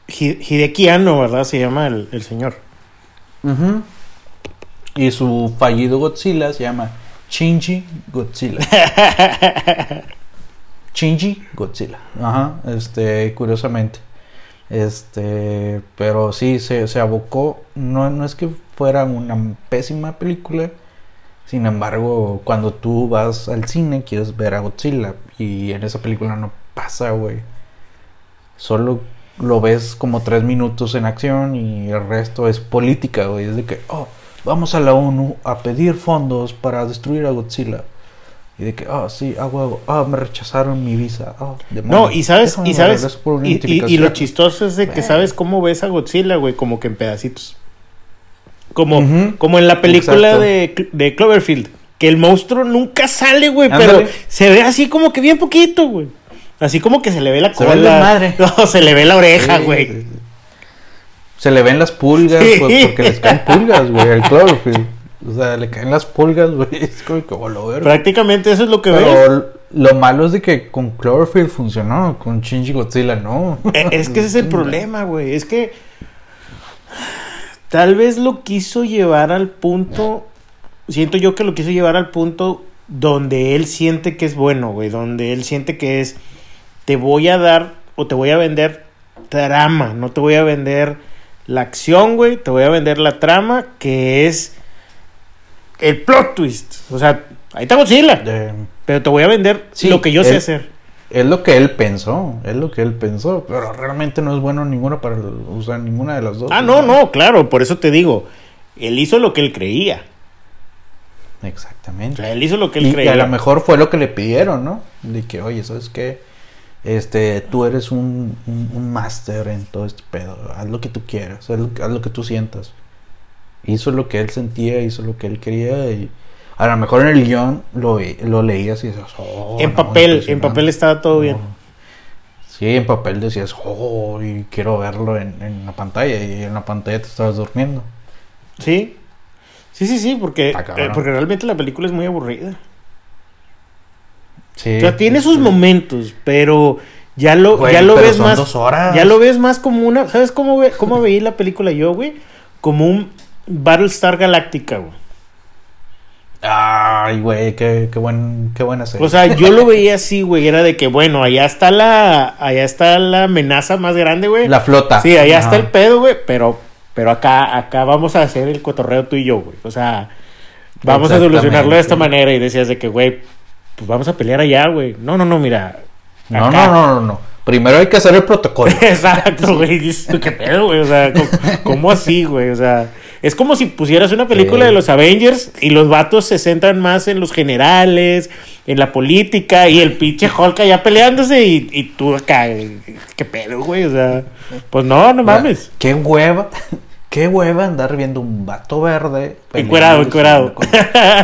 Speaker 1: Hi- Hideki Anno, ¿verdad? Se llama el, el señor.
Speaker 2: Y su fallido Godzilla se llama Shinji Godzilla. Shinji Godzilla. Ajá, este, curiosamente. Este, pero sí, se, se abocó. No, no es que fuera una pésima película. Sin embargo, cuando tú vas al cine, quieres ver a Godzilla. Y en esa película no pasa, güey. Solo lo ves como tres minutos en acción y el resto es política, güey. Es de que, oh, vamos a la ONU a pedir fondos para destruir a Godzilla. Y de que, ah, sí, ah, huevo, ah, me rechazaron mi visa. Demonio,
Speaker 1: No, y sabes,
Speaker 2: déjame
Speaker 1: y sabes, y, y- y
Speaker 2: identificación".
Speaker 1: lo chistoso es de que sabes cómo ves a Godzilla, güey, como que en pedacitos. Como, como en la película de, de Cloverfield, que el monstruo nunca sale, güey, pero se ve así como que bien poquito, güey. Así como que se le ve la
Speaker 2: Se ve
Speaker 1: cola.
Speaker 2: la madre.
Speaker 1: No, se le ve la oreja, güey.
Speaker 2: sí, sí. Se le ven las pulgas, pues, porque les caen pulgas, güey, al Cloverfield. O sea, le caen las pulgas, güey. Es como que, verga.
Speaker 1: Prácticamente eso es lo que ves.
Speaker 2: Pero lo malo es de que con Cloverfield funcionó, con Shinji Godzilla no.
Speaker 1: Eh, Es que ese es el problema, güey. Es que tal vez lo quiso llevar al punto. Siento yo que lo quiso llevar al punto donde él siente que es bueno, güey. Donde él siente que es. Te voy a dar o te voy a vender trama. No te voy a vender la acción, güey. Te voy a vender la trama que es el plot twist. O sea, ahí está Godzilla.
Speaker 2: Eh,
Speaker 1: Pero te voy a vender
Speaker 2: Sí,
Speaker 1: lo que yo sé hacer.
Speaker 2: Es lo que él pensó, es lo que él pensó, pero realmente no es bueno ninguna para, o sea, ninguna de las dos.
Speaker 1: Ah, no, no, claro, por eso te digo. Él hizo lo que él creía. O
Speaker 2: Exactamente.
Speaker 1: sea, él hizo lo que él
Speaker 2: Y, y
Speaker 1: creía.
Speaker 2: a lo mejor fue lo que le pidieron, ¿no? De que, oye, ¿sabes qué? Este, tú eres un, un, un máster en todo este pedo. Haz lo que tú quieras, haz lo, haz lo que tú sientas. Hizo lo que él sentía, hizo lo que él quería y a lo mejor en el guion lo, lo leías y decías, oh,
Speaker 1: en
Speaker 2: no,
Speaker 1: papel, en papel estaba todo bien.
Speaker 2: Sí, en papel decías, oh, y quiero verlo en, en la pantalla y en la pantalla te estabas durmiendo.
Speaker 1: Sí. Sí, sí, sí, porque, eh, porque realmente la película es muy aburrida.
Speaker 2: Sí.
Speaker 1: O sea, tiene sus
Speaker 2: sí.
Speaker 1: momentos, pero ya lo,
Speaker 2: Güey,
Speaker 1: ya lo ves más.
Speaker 2: dos horas.
Speaker 1: Ya lo ves más como una. ¿Sabes cómo, ve, cómo veí la película yo, güey? Como un Battlestar Galactica, güey.
Speaker 2: Ay, güey, qué, qué, buen, qué buena serie.
Speaker 1: O sea, yo lo veía así, güey. Era de que, bueno, allá está la. Allá está la amenaza más grande, güey.
Speaker 2: la flota.
Speaker 1: Sí, allá está el pedo, güey, pero, pero acá, acá vamos a hacer el cotorreo tú y yo, güey. O sea, vamos a solucionarlo de esta manera. Y decías de que, güey, pues vamos a pelear allá, güey. No, no, no, mira.
Speaker 2: No,
Speaker 1: acá.
Speaker 2: no, no, no, no. Primero hay que hacer el protocolo.
Speaker 1: Exacto, güey. ¿qué pedo, güey? O sea, ¿cómo, cómo así, güey? O sea, es como si pusieras una película
Speaker 2: Sí.
Speaker 1: de los Avengers y los vatos se centran más en los generales, en la política y el pinche Hulk allá peleándose y, y tú acá, ¿qué pedo, güey? O sea, pues no, no mames.
Speaker 2: Qué hueva. Qué hueva andar viendo un vato verde.
Speaker 1: Encuerado, encuerado.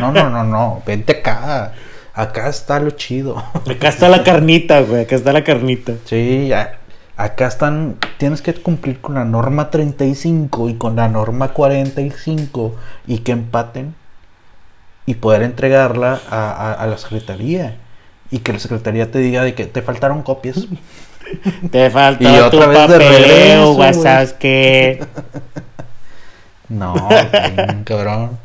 Speaker 2: No, no, no, no. Vente acá. Acá está lo chido.
Speaker 1: Acá está la carnita, güey. Acá está la carnita.
Speaker 2: Sí, ya. Acá están. Tienes que cumplir con la norma 35 y con la norma 45 y que empaten y poder entregarla a, a- a la secretaría. Y que la secretaría te diga de que te faltaron copias.
Speaker 1: Te falta
Speaker 2: Y
Speaker 1: tu
Speaker 2: otra vez de
Speaker 1: papeleo,
Speaker 2: regreso,
Speaker 1: güey.
Speaker 2: güey.
Speaker 1: ¿Sabes qué?
Speaker 2: No, cabrón.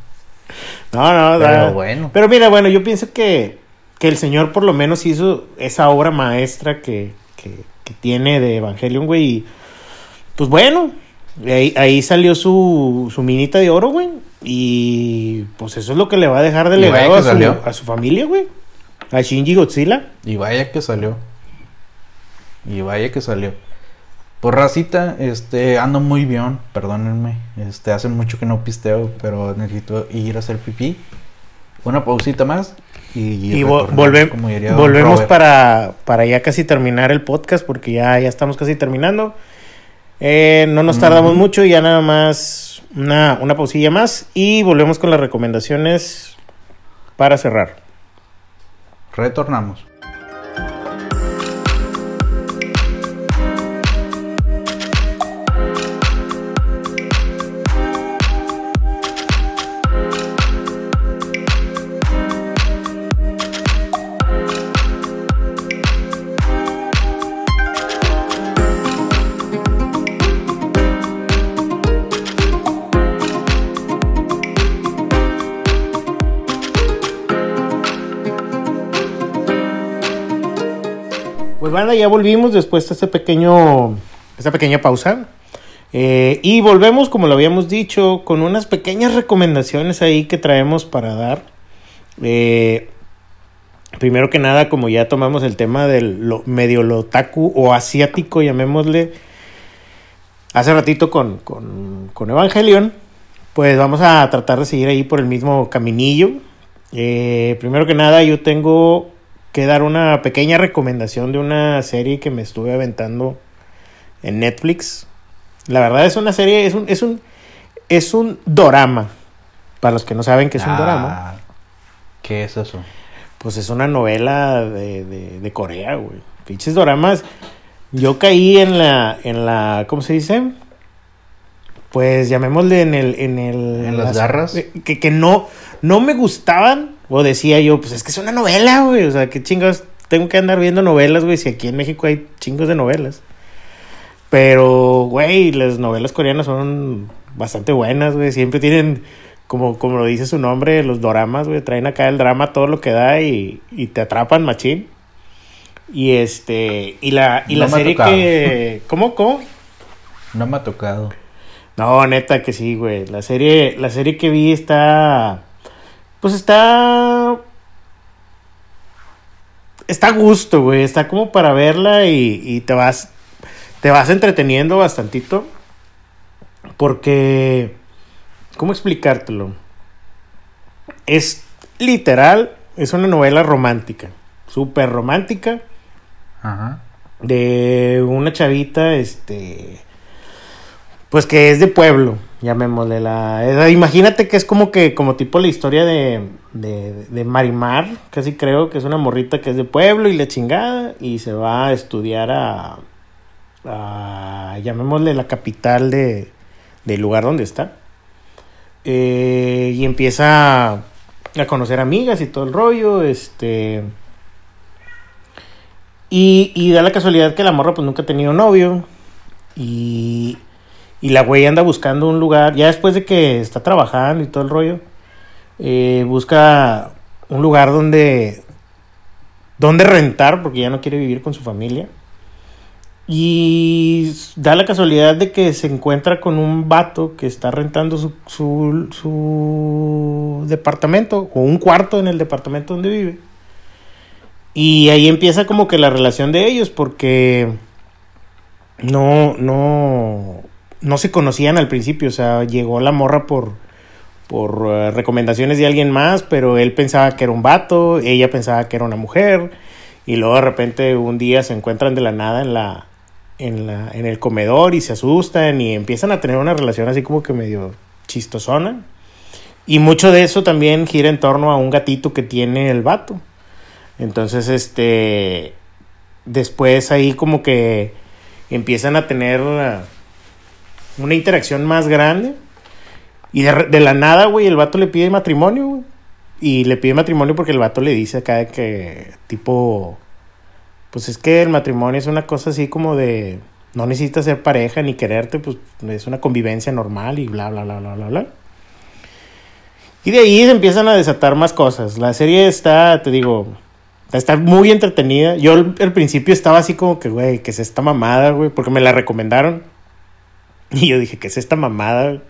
Speaker 1: No, no,
Speaker 2: Pero
Speaker 1: da-
Speaker 2: bueno.
Speaker 1: Pero mira, bueno, yo pienso que, que el señor por lo menos hizo esa obra maestra que, que, que tiene de Evangelion, güey. Y pues bueno, ahí, ahí salió su, su minita de oro, güey. Y pues eso es lo que le va a dejar de legado a su, a su familia, güey. A Shinji Godzilla.
Speaker 2: Y vaya que salió. Y vaya que salió. Por racita, este, ando muy bien, perdónenme. Este, hace mucho que no pisteo, pero necesito ir a hacer pipí. Una pausita más y,
Speaker 1: Y vo- volve- volvemos para, para ya casi terminar el podcast porque ya, ya estamos casi terminando. Eh, no nos tardamos mucho, ya nada más una, una pausilla más y volvemos con las recomendaciones para cerrar.
Speaker 2: Retornamos.
Speaker 1: Ya volvimos después de este pequeño, esta pequeña pausa. Eh, y volvemos, como lo habíamos dicho, con unas pequeñas recomendaciones ahí que traemos para dar. Eh, primero que nada, como ya tomamos el tema del lo, medio lotaku o asiático, llamémosle, hace ratito con, con, con, Evangelion, pues vamos a tratar de seguir ahí por el mismo caminillo. Eh, primero que nada, yo tengo que dar una pequeña recomendación de una serie que me estuve aventando en Netflix. La verdad es una serie, es un, es un, es un dorama. Para los que no saben qué es un dorama.
Speaker 2: Ah, ¿Qué es eso?
Speaker 1: Pues es una novela de, de, de Corea, güey. Pinches doramas. Yo caí en la, en la, ¿cómo se dice? Pues llamémosle en el, en el.
Speaker 2: ¿En las garras?
Speaker 1: Que, que no, no me gustaban. O decía yo, pues es que es una novela, güey. O sea, qué chingados tengo que andar viendo novelas, güey. Si aquí en México hay chingos de novelas. Pero, güey, las novelas coreanas son bastante buenas, güey. Siempre tienen, como, como lo dice su nombre, los doramas, güey. Traen acá el drama todo lo que da y, y te atrapan, machín. Y este, y la, y
Speaker 2: No
Speaker 1: la serie que. ¿Cómo? ¿Cómo?
Speaker 2: No me ha tocado.
Speaker 1: No, neta que sí, güey. La serie, la serie que vi está. Pues está. Está a gusto, güey. Está como para verla y, y te vas. Te vas entreteniendo bastantito. Porque. ¿Cómo explicártelo? Es literal. Es una novela romántica. Súper romántica
Speaker 2: Ajá.
Speaker 1: de una chavita, este, pues que es de pueblo, llamémosle la, imagínate que es como que, como tipo la historia de, de, de Marimar, casi creo que es una morrita que es de pueblo y la chingada, y se va a estudiar a, a llamémosle la capital de, del lugar donde está, Eh, y empieza a conocer amigas y todo el rollo, este... Y, y da la casualidad que la morra pues nunca ha tenido novio. Y, y la güey anda buscando un lugar, ya después de que está trabajando y todo el rollo, eh, busca un lugar donde, donde rentar, porque ya no quiere vivir con su familia. Y da la casualidad de que se encuentra con un vato que está rentando su, su, su departamento, o un cuarto en el departamento donde vive. Y ahí empieza como que la relación de ellos, porque no, no, no se conocían al principio. O sea, llegó la morra por, por eh, recomendaciones de alguien más, pero él pensaba que era un vato, ella pensaba que era una mujer. Y luego de repente un día se encuentran de la nada en la, en la, en el comedor y se asustan y empiezan a tener una relación así como que medio chistosona. Y mucho de eso también gira en torno a un gatito que tiene el vato. Entonces, este, después ahí como que empiezan a tener una interacción más grande. Y de, la nada, güey, el vato le pide matrimonio, güey. Y le pide matrimonio porque el vato le dice acá que, tipo, pues es que el matrimonio es una cosa así como de, no necesitas ser pareja ni quererte, pues es una convivencia normal y bla, bla, bla, bla, bla, bla. Y de ahí se empiezan a desatar más cosas. La serie está, te digo, Está muy entretenida. Yo al, principio estaba así como que, güey, ¿qué es esta mamada, güey? Porque me la recomendaron. Y yo dije, ¿qué es esta mamada?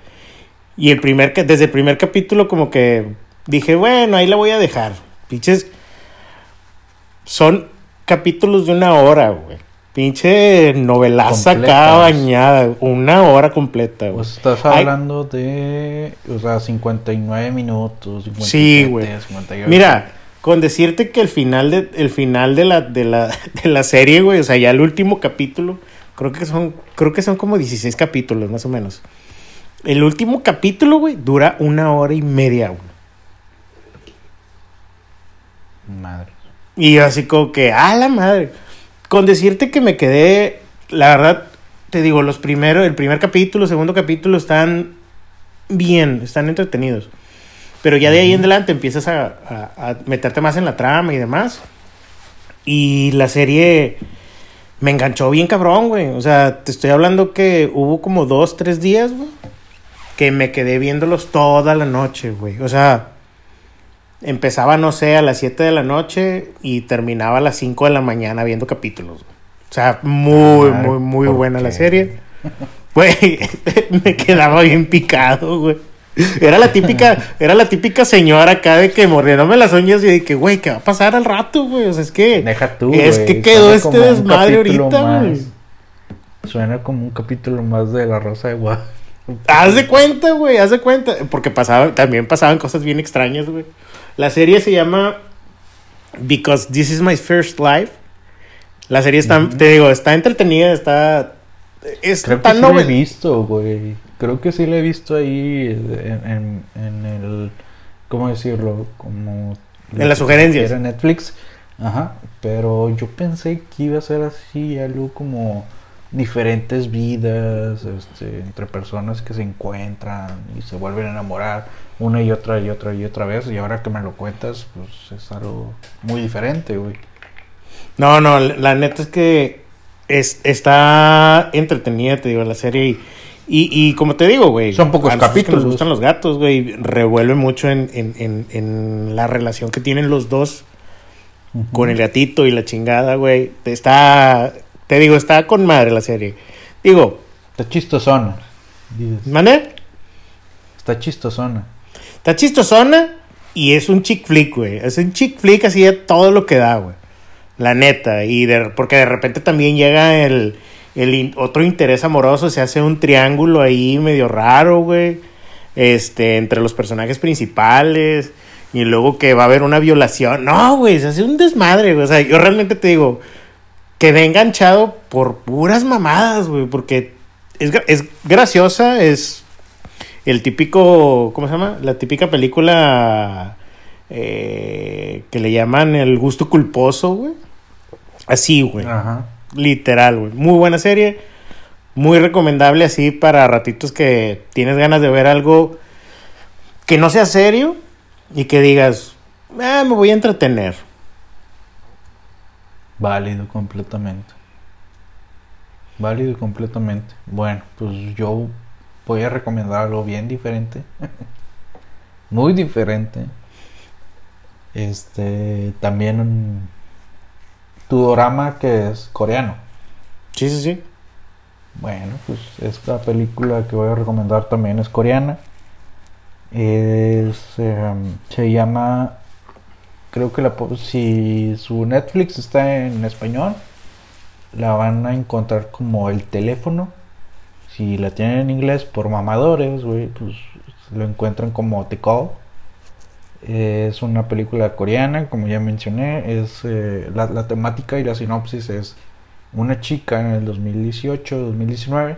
Speaker 1: Y el primer, desde el primer capítulo como que dije, bueno, ahí la voy a dejar. Pinches... Son capítulos de una hora, güey. Pinche novelaza acá
Speaker 2: Completas.
Speaker 1: bañada. Una hora completa, güey.
Speaker 2: Pues estás
Speaker 1: Ay.
Speaker 2: hablando de, o sea, 59 minutos, 57,
Speaker 1: Sí, güey.
Speaker 2: 58.
Speaker 1: Mira, con decirte que el final de, el final de la, de la, de la serie, güey, o sea, ya el último capítulo, creo que son, creo que son como 16 capítulos, más o menos. El último capítulo, güey, dura una hora y media, güey.
Speaker 2: Madre.
Speaker 1: Y así como que, ¡ah, la madre! Con decirte que me quedé, la verdad, te digo, los primeros, el primer capítulo, el segundo capítulo están bien, están entretenidos. Pero ya de ahí en adelante empiezas a, a- a meterte más en la trama y demás. Y la serie me enganchó bien cabrón, güey. O sea, te estoy hablando que hubo como dos, tres días, güey. Que me quedé viéndolos toda la noche, güey. O sea, empezaba, no sé, a las 7 de la noche y terminaba a las 5 de la mañana viendo capítulos. O sea, muy, muy, muy buena la serie. Güey, me quedaba bien picado, güey. Era la típica, era la típica señora acá de que mordiéndome las uñas y de que, güey, ¿qué va a pasar al rato, güey? O sea, es que.
Speaker 2: Deja tú.
Speaker 1: Es que quedó este desmadre ahorita, güey.
Speaker 2: Suena como un capítulo más de La Rosa de Guadalupe.
Speaker 1: Haz de cuenta, güey, haz de cuenta. Porque pasaba, también pasaban cosas bien extrañas, güey. La serie se llama Because This Is My First Life. La serie está, te digo, está entretenida, está.
Speaker 2: Es Creo que sí la he visto, güey. Creo que sí la he visto ahí en, en, el. ¿Cómo decirlo? Como.
Speaker 1: En las sugerencias.
Speaker 2: Era Netflix. Ajá. Pero yo pensé que iba a ser así, algo como diferentes vidas este, entre personas que se encuentran y se vuelven a enamorar una y otra y otra y otra vez y ahora que me lo cuentas pues es algo muy diferente güey
Speaker 1: no no la neta es que es, está entretenida te digo la serie y, y, como te digo güey
Speaker 2: son pocos capítulos
Speaker 1: nos gustan los gatos güey revuelve mucho en, en, en, la relación que tienen los dos con el gatito y la chingada güey está te digo, está con madre la serie. Digo.
Speaker 2: Está chistosona.
Speaker 1: ¿Mané?
Speaker 2: Está chistosona.
Speaker 1: Está chistosona y es un chick flick, güey. Es un chick flick así de todo lo que da, güey. La neta. Y de, porque de repente también llega el, el otro interés amoroso. Se hace un triángulo ahí medio raro, güey. Este, entre los personajes principales. Y luego que va a haber una violación. No, güey, se hace un desmadre. O sea, yo realmente te digo, quedé enganchado por puras mamadas, güey, porque es, es graciosa, es el típico, ¿cómo se llama? La típica película eh, que le llaman el gusto culposo, güey. Así, güey. Ajá. Literal. Muy buena serie. Muy recomendable así para ratitos que tienes ganas de ver algo que no sea serio y que digas, ah, me voy a entretener.
Speaker 2: Válido completamente. Válido completamente. Bueno, pues yo voy a recomendar algo bien diferente. Muy diferente. Este, también Tudorama que es coreano.
Speaker 1: Sí, sí, sí.
Speaker 2: Bueno, pues esta película que voy a recomendar también es coreana. Es, em, se llama creo que la, si su Netflix está en español, la van a encontrar como el teléfono. Si la tienen en inglés por mamadores, güey, pues lo encuentran como The Call. Es una película coreana, como ya mencioné. Es eh, la, la, temática y la sinopsis es una chica en el 2018-2019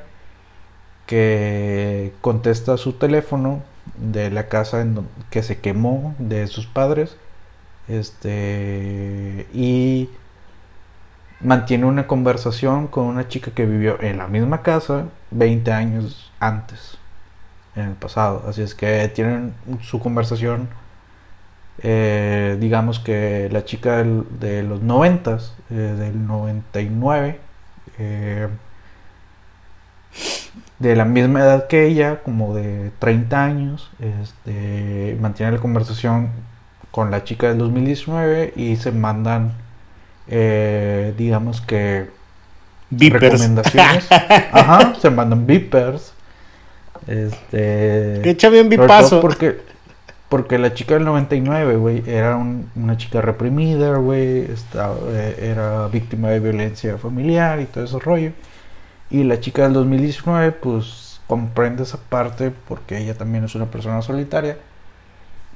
Speaker 2: que contesta su teléfono de la casa en que se quemó de sus padres este. Y mantiene una conversación con una chica que vivió en la misma casa 20 años antes, en el pasado. Así es que tienen su conversación. Eh, digamos que la chica de los 90, eh, del 99, eh, de la misma edad que ella, como de 30 años, este, mantiene la conversación con la chica del 2019 y se mandan, digamos que, recomendaciones. Ajá, se mandan beepers. Este.
Speaker 1: Echa bien bipazo.
Speaker 2: Porque, porque la chica del 99, güey, era una chica reprimida, güey, eh, era víctima de violencia familiar y todo ese rollo. Y la chica del 2019, pues comprende esa parte porque ella también es una persona solitaria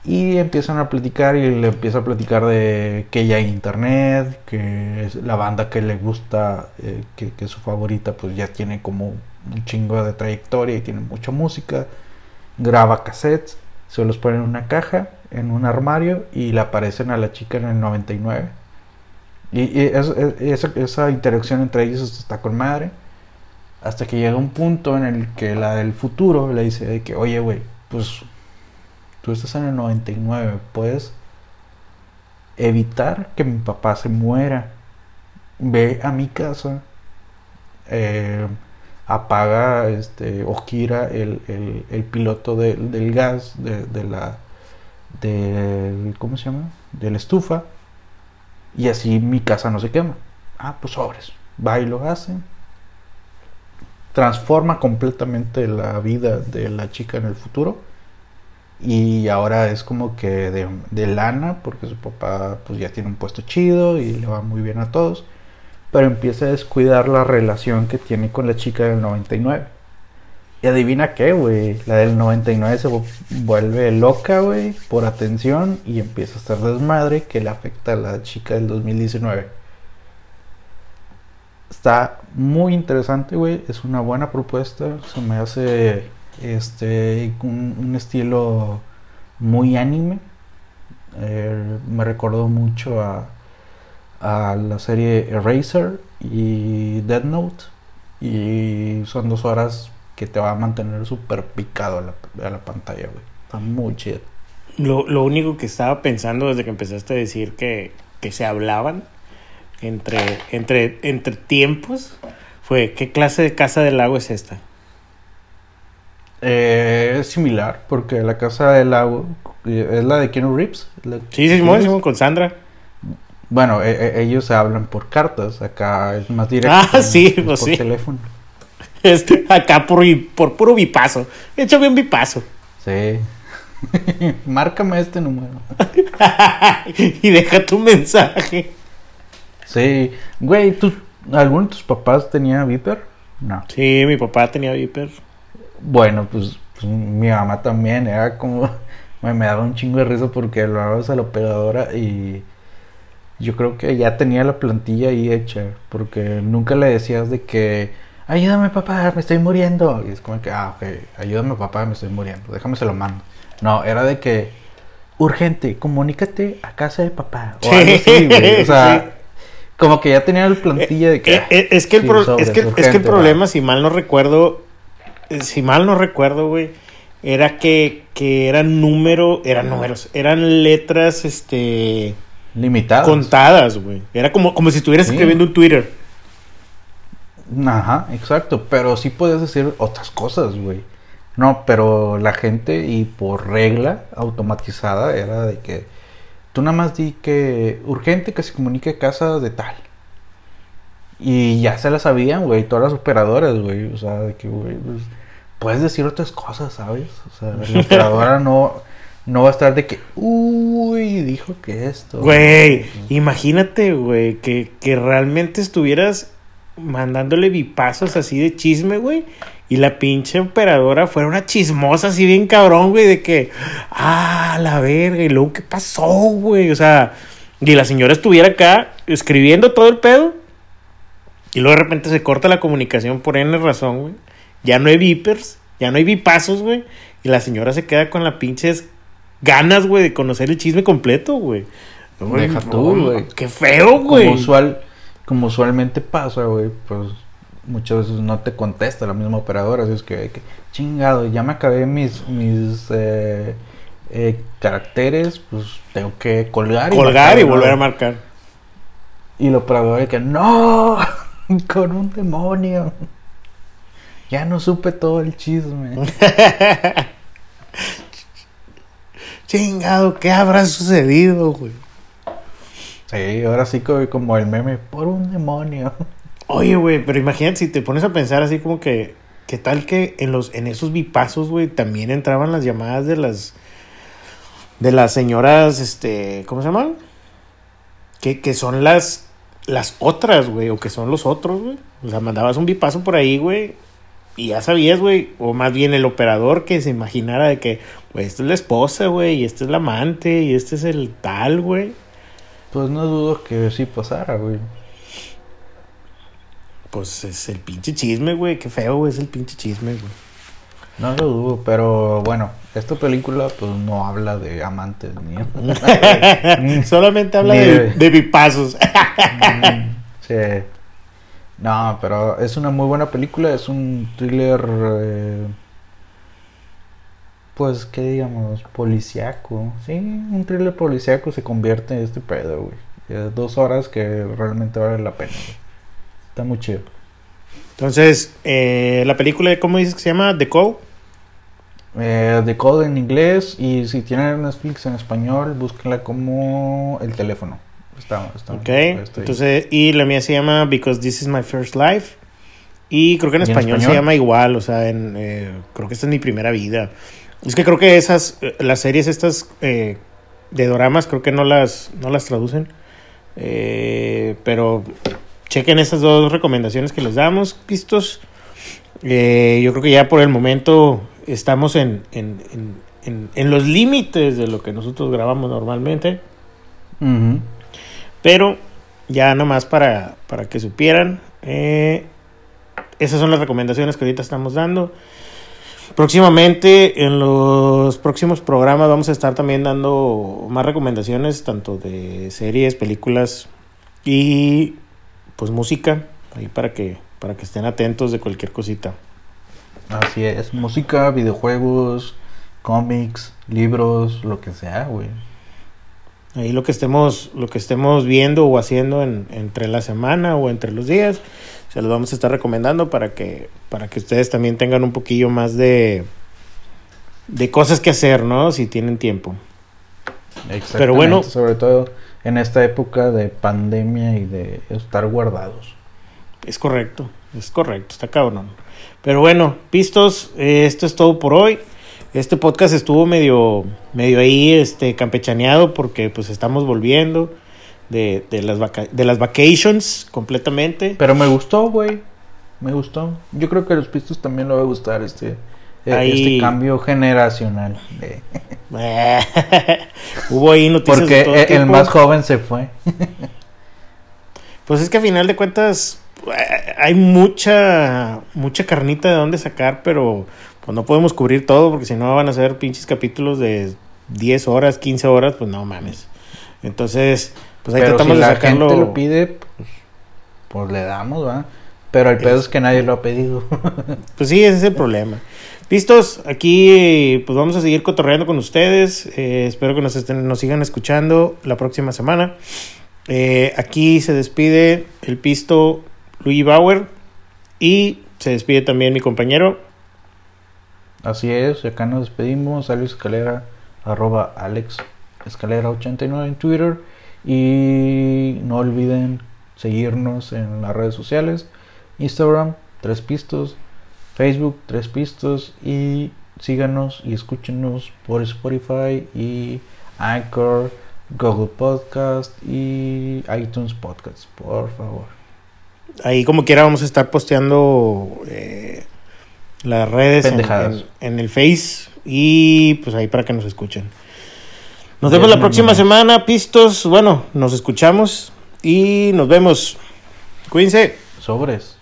Speaker 2: y empiezan a platicar y le empieza a platicar de que ya hay internet, que es la banda que le gusta, eh, que, es su favorita, pues ya tiene como un chingo de trayectoria y tiene mucha música. Graba cassettes, se los pone en una caja, en un armario y le aparecen a la chica en el 99. Y, esa, interacción entre ellos está con madre. Hasta que llega un punto en el que la del futuro le dice que, oye, güey, pues Tú estás en el 99, puedes evitar que mi papá se muera. Ve a mi casa, eh, apaga este, o gira el, piloto del gas de, la, de ¿cómo se llama? de la estufa y así mi casa no se quema. Ah, pues sobres. Va y lo hace. Transforma completamente la vida de la chica en el futuro. Y ahora es como que de, de lana, porque su papá pues ya tiene un puesto chido y le va muy bien a todos. Pero empieza a descuidar la relación que tiene con la chica del 99. Y adivina qué, güey. La del 99 se vuelve loca, güey, por atención y empieza a estar desmadre que le afecta a la chica del 2019. Está muy interesante, güey. Es una buena propuesta. Se me hace este un, estilo muy anime. Eh, me recordó mucho a, a la serie Eraser y Dead Note. Y son dos horas que te va a mantener súper picado a la, a la, pantalla, güey. Está muy chido.
Speaker 1: Lo, lo, único que estaba pensando desde que empezaste a decir que, que se hablaban entre, entre, entre tiempos fue, ¿qué clase de casa del lago es esta?
Speaker 2: Eh, es similar, porque la casa del lago eh, es la de Keanu Reeves.
Speaker 1: sí, sí, Simón, con Sandra.
Speaker 2: Bueno, e, e, ellos hablan por cartas, acá es más directo.
Speaker 1: Ah, sí, pues por teléfono. Este, acá por, por puro bipaso. Échame un bipaso.
Speaker 2: Sí. Márcame este número.
Speaker 1: y deja tu mensaje.
Speaker 2: Sí. Güey, ¿tú, ¿alguno de tus papás tenía Viper?
Speaker 1: No. Sí, mi papá tenía Viper.
Speaker 2: Bueno, pues, pues mi mamá también. Era como. Me, daba un chingo de risa porque lo hablabas a la operadora y. Yo creo que ya tenía la plantilla ahí hecha. Porque nunca le decías de que ayúdame papá, me estoy muriendo. Y es como que, ah, ok, ayúdame papá, me estoy muriendo, déjame se lo mando. No, era de que, urgente, comunícate a casa de papá. O algo así, güey. O sea, como que ya tenía la plantilla de que...
Speaker 1: Eh, eh, es, que el es, que, es que el problema, si mal no recuerdo, eh, si mal no recuerdo, güey, era que, que eran números, eran números, eran letras, este...
Speaker 2: Limitadas.
Speaker 1: Contadas, güey. Era como, como si estuvieras escribiendo un Twitter.
Speaker 2: Ajá, exacto. Pero sí puedes decir otras cosas, güey. No, pero la gente y por regla automatizada era de que tú nada más di que urgente que se comunique casa de tal. Y ya se la sabían, güey, todas las operadoras, güey. O sea, de que, güey, pues, puedes decir otras cosas, ¿sabes? O sea, la operadora no, no va a estar de que, uy, dijo que esto.
Speaker 1: Güey, imagínate, güey, que, que realmente estuvieras mandándole bipazos así de chisme, güey. Y la pinche operadora fuera una chismosa así bien cabrón, güey, de que, ah, la verga, y luego, ¿qué pasó, güey? O sea, y la señora estuviera acá escribiendo todo el pedo. Y luego de repente se corta la comunicación por N razón, güey. Ya no hay vipers, ya no hay bipazos, güey. Y la señora se queda con las pinches ganas, güey, de conocer el chisme completo, güey.
Speaker 2: Deja tú, güey.
Speaker 1: Qué feo, güey.
Speaker 2: Como usual como usualmente pasa, güey, pues muchas veces no te contesta la misma operadora. Así es que, chingado, ya me acabé mis, mis eh, eh, caracteres, pues tengo que colgar.
Speaker 1: y Colgar y volver a marcar.
Speaker 2: Y la operadora que, no, con un demonio. Ya no supe todo el chisme.
Speaker 1: Chingado, ¿qué habrá sucedido, güey?
Speaker 2: Sí, ahora sí como el meme, por un demonio.
Speaker 1: Oye, güey, pero imagínate si te pones a pensar así como que, ¿qué tal que en los en esos bipazos, güey, también entraban las llamadas de las de las señoras, este, ¿cómo se llaman? Que, que son las las otras, güey, o que son los otros, güey. O sea, mandabas un bipazo por ahí, güey, y ya sabías, güey, o más bien el operador que se imaginara de que, güey, esta es la esposa, güey, y esta es la amante, y este es el tal, güey.
Speaker 2: Pues no dudo que sí pasara, güey.
Speaker 1: Pues es el pinche chisme, güey. Qué feo, güey. Es el pinche chisme, güey.
Speaker 2: No lo dudo, pero bueno, esta película pues no habla de amantes
Speaker 1: ni... Solamente habla de, de, bipazos.
Speaker 2: Mm, sí. No, pero es una muy buena película. Es un thriller... Eh pues, ¿qué digamos? Policiaco. Sí, un thriller policiaco se convierte en este pedo, güey. Dos horas que realmente vale la pena, güey. Está muy chido.
Speaker 1: Entonces, eh, la película, ¿cómo dices que se llama? The Call.
Speaker 2: Eh, The Code en inglés y si tienen Netflix en español, búsquenla como el teléfono. Está, está,
Speaker 1: ok, entonces, y la mía se llama Because This Is My First Life. Y creo que en español, se llama igual, o sea, en, eh, creo que esta es mi primera vida. Es que creo que esas, eh, las series estas eh, de doramas, creo que no las, no las traducen. pero chequen esas dos recomendaciones que les damos, pistos. yo creo que ya por el momento estamos en, en, en, en los límites de lo que nosotros grabamos normalmente. Pero ya nomás para, para que supieran, eh, esas son las recomendaciones que ahorita estamos dando. Próximamente, en los próximos programas, vamos a estar también dando más recomendaciones, tanto de series, películas y pues música, ahí para que, para que estén atentos de cualquier cosita.
Speaker 2: Así es, música, videojuegos, cómics, libros, lo que sea, güey.
Speaker 1: Ahí lo que estemos, lo que estemos viendo o haciendo en, entre la semana o entre los días, se los vamos a estar recomendando para que, para que ustedes también tengan un poquillo más de, de cosas que hacer, ¿no? Si tienen tiempo.
Speaker 2: Exactamente, Pero bueno, sobre todo en esta época de pandemia y de estar guardados.
Speaker 1: Es correcto, es correcto, está cabrón. Pero bueno, pistos, eh, esto es todo por hoy. Este podcast estuvo medio, medio ahí este, campechaneado porque pues estamos volviendo de, de, las, de las vacations completamente.
Speaker 2: Pero me gustó, güey. Me gustó. Yo creo que a los pistos también le va a gustar este, e, este cambio generacional.
Speaker 1: Hubo ahí noticias
Speaker 2: Porque de todo e, el más joven se fue.
Speaker 1: pues es que a final de cuentas hay mucha mucha carnita de dónde sacar, pero pues no podemos cubrir todo porque si no van a ser pinches capítulos de 10 horas, 15 horas, pues no mames. Entonces, pues ahí tratamos
Speaker 2: si de sacarlo. La gente lo pide, pues, pues le damos, ¿va? Pero el pedo es que nadie lo ha pedido.
Speaker 1: pues sí, ese es el problema. Listos, aquí pues vamos a seguir cotorreando con ustedes. Eh, espero que nos, estén, nos sigan escuchando la próxima semana. Eh, aquí se despide el pisto Luigi Bauer y se despide también mi compañero
Speaker 2: Así es, acá nos despedimos. Alex Escalera, arroba Alex Escalera 89 en Twitter. Y no olviden seguirnos en las redes sociales. Instagram, Tres Pistos. Facebook, Tres Pistos. Y síganos y escúchenos por Spotify y Anchor, Google Podcast y iTunes Podcast, por favor.
Speaker 1: Ahí como quiera vamos a estar posteando eh, las redes en, el Face y pues ahí para que nos escuchen. Nos vemos la próxima semana, pistos. Bueno, nos escuchamos y nos vemos. Cuídense.
Speaker 2: Sobres.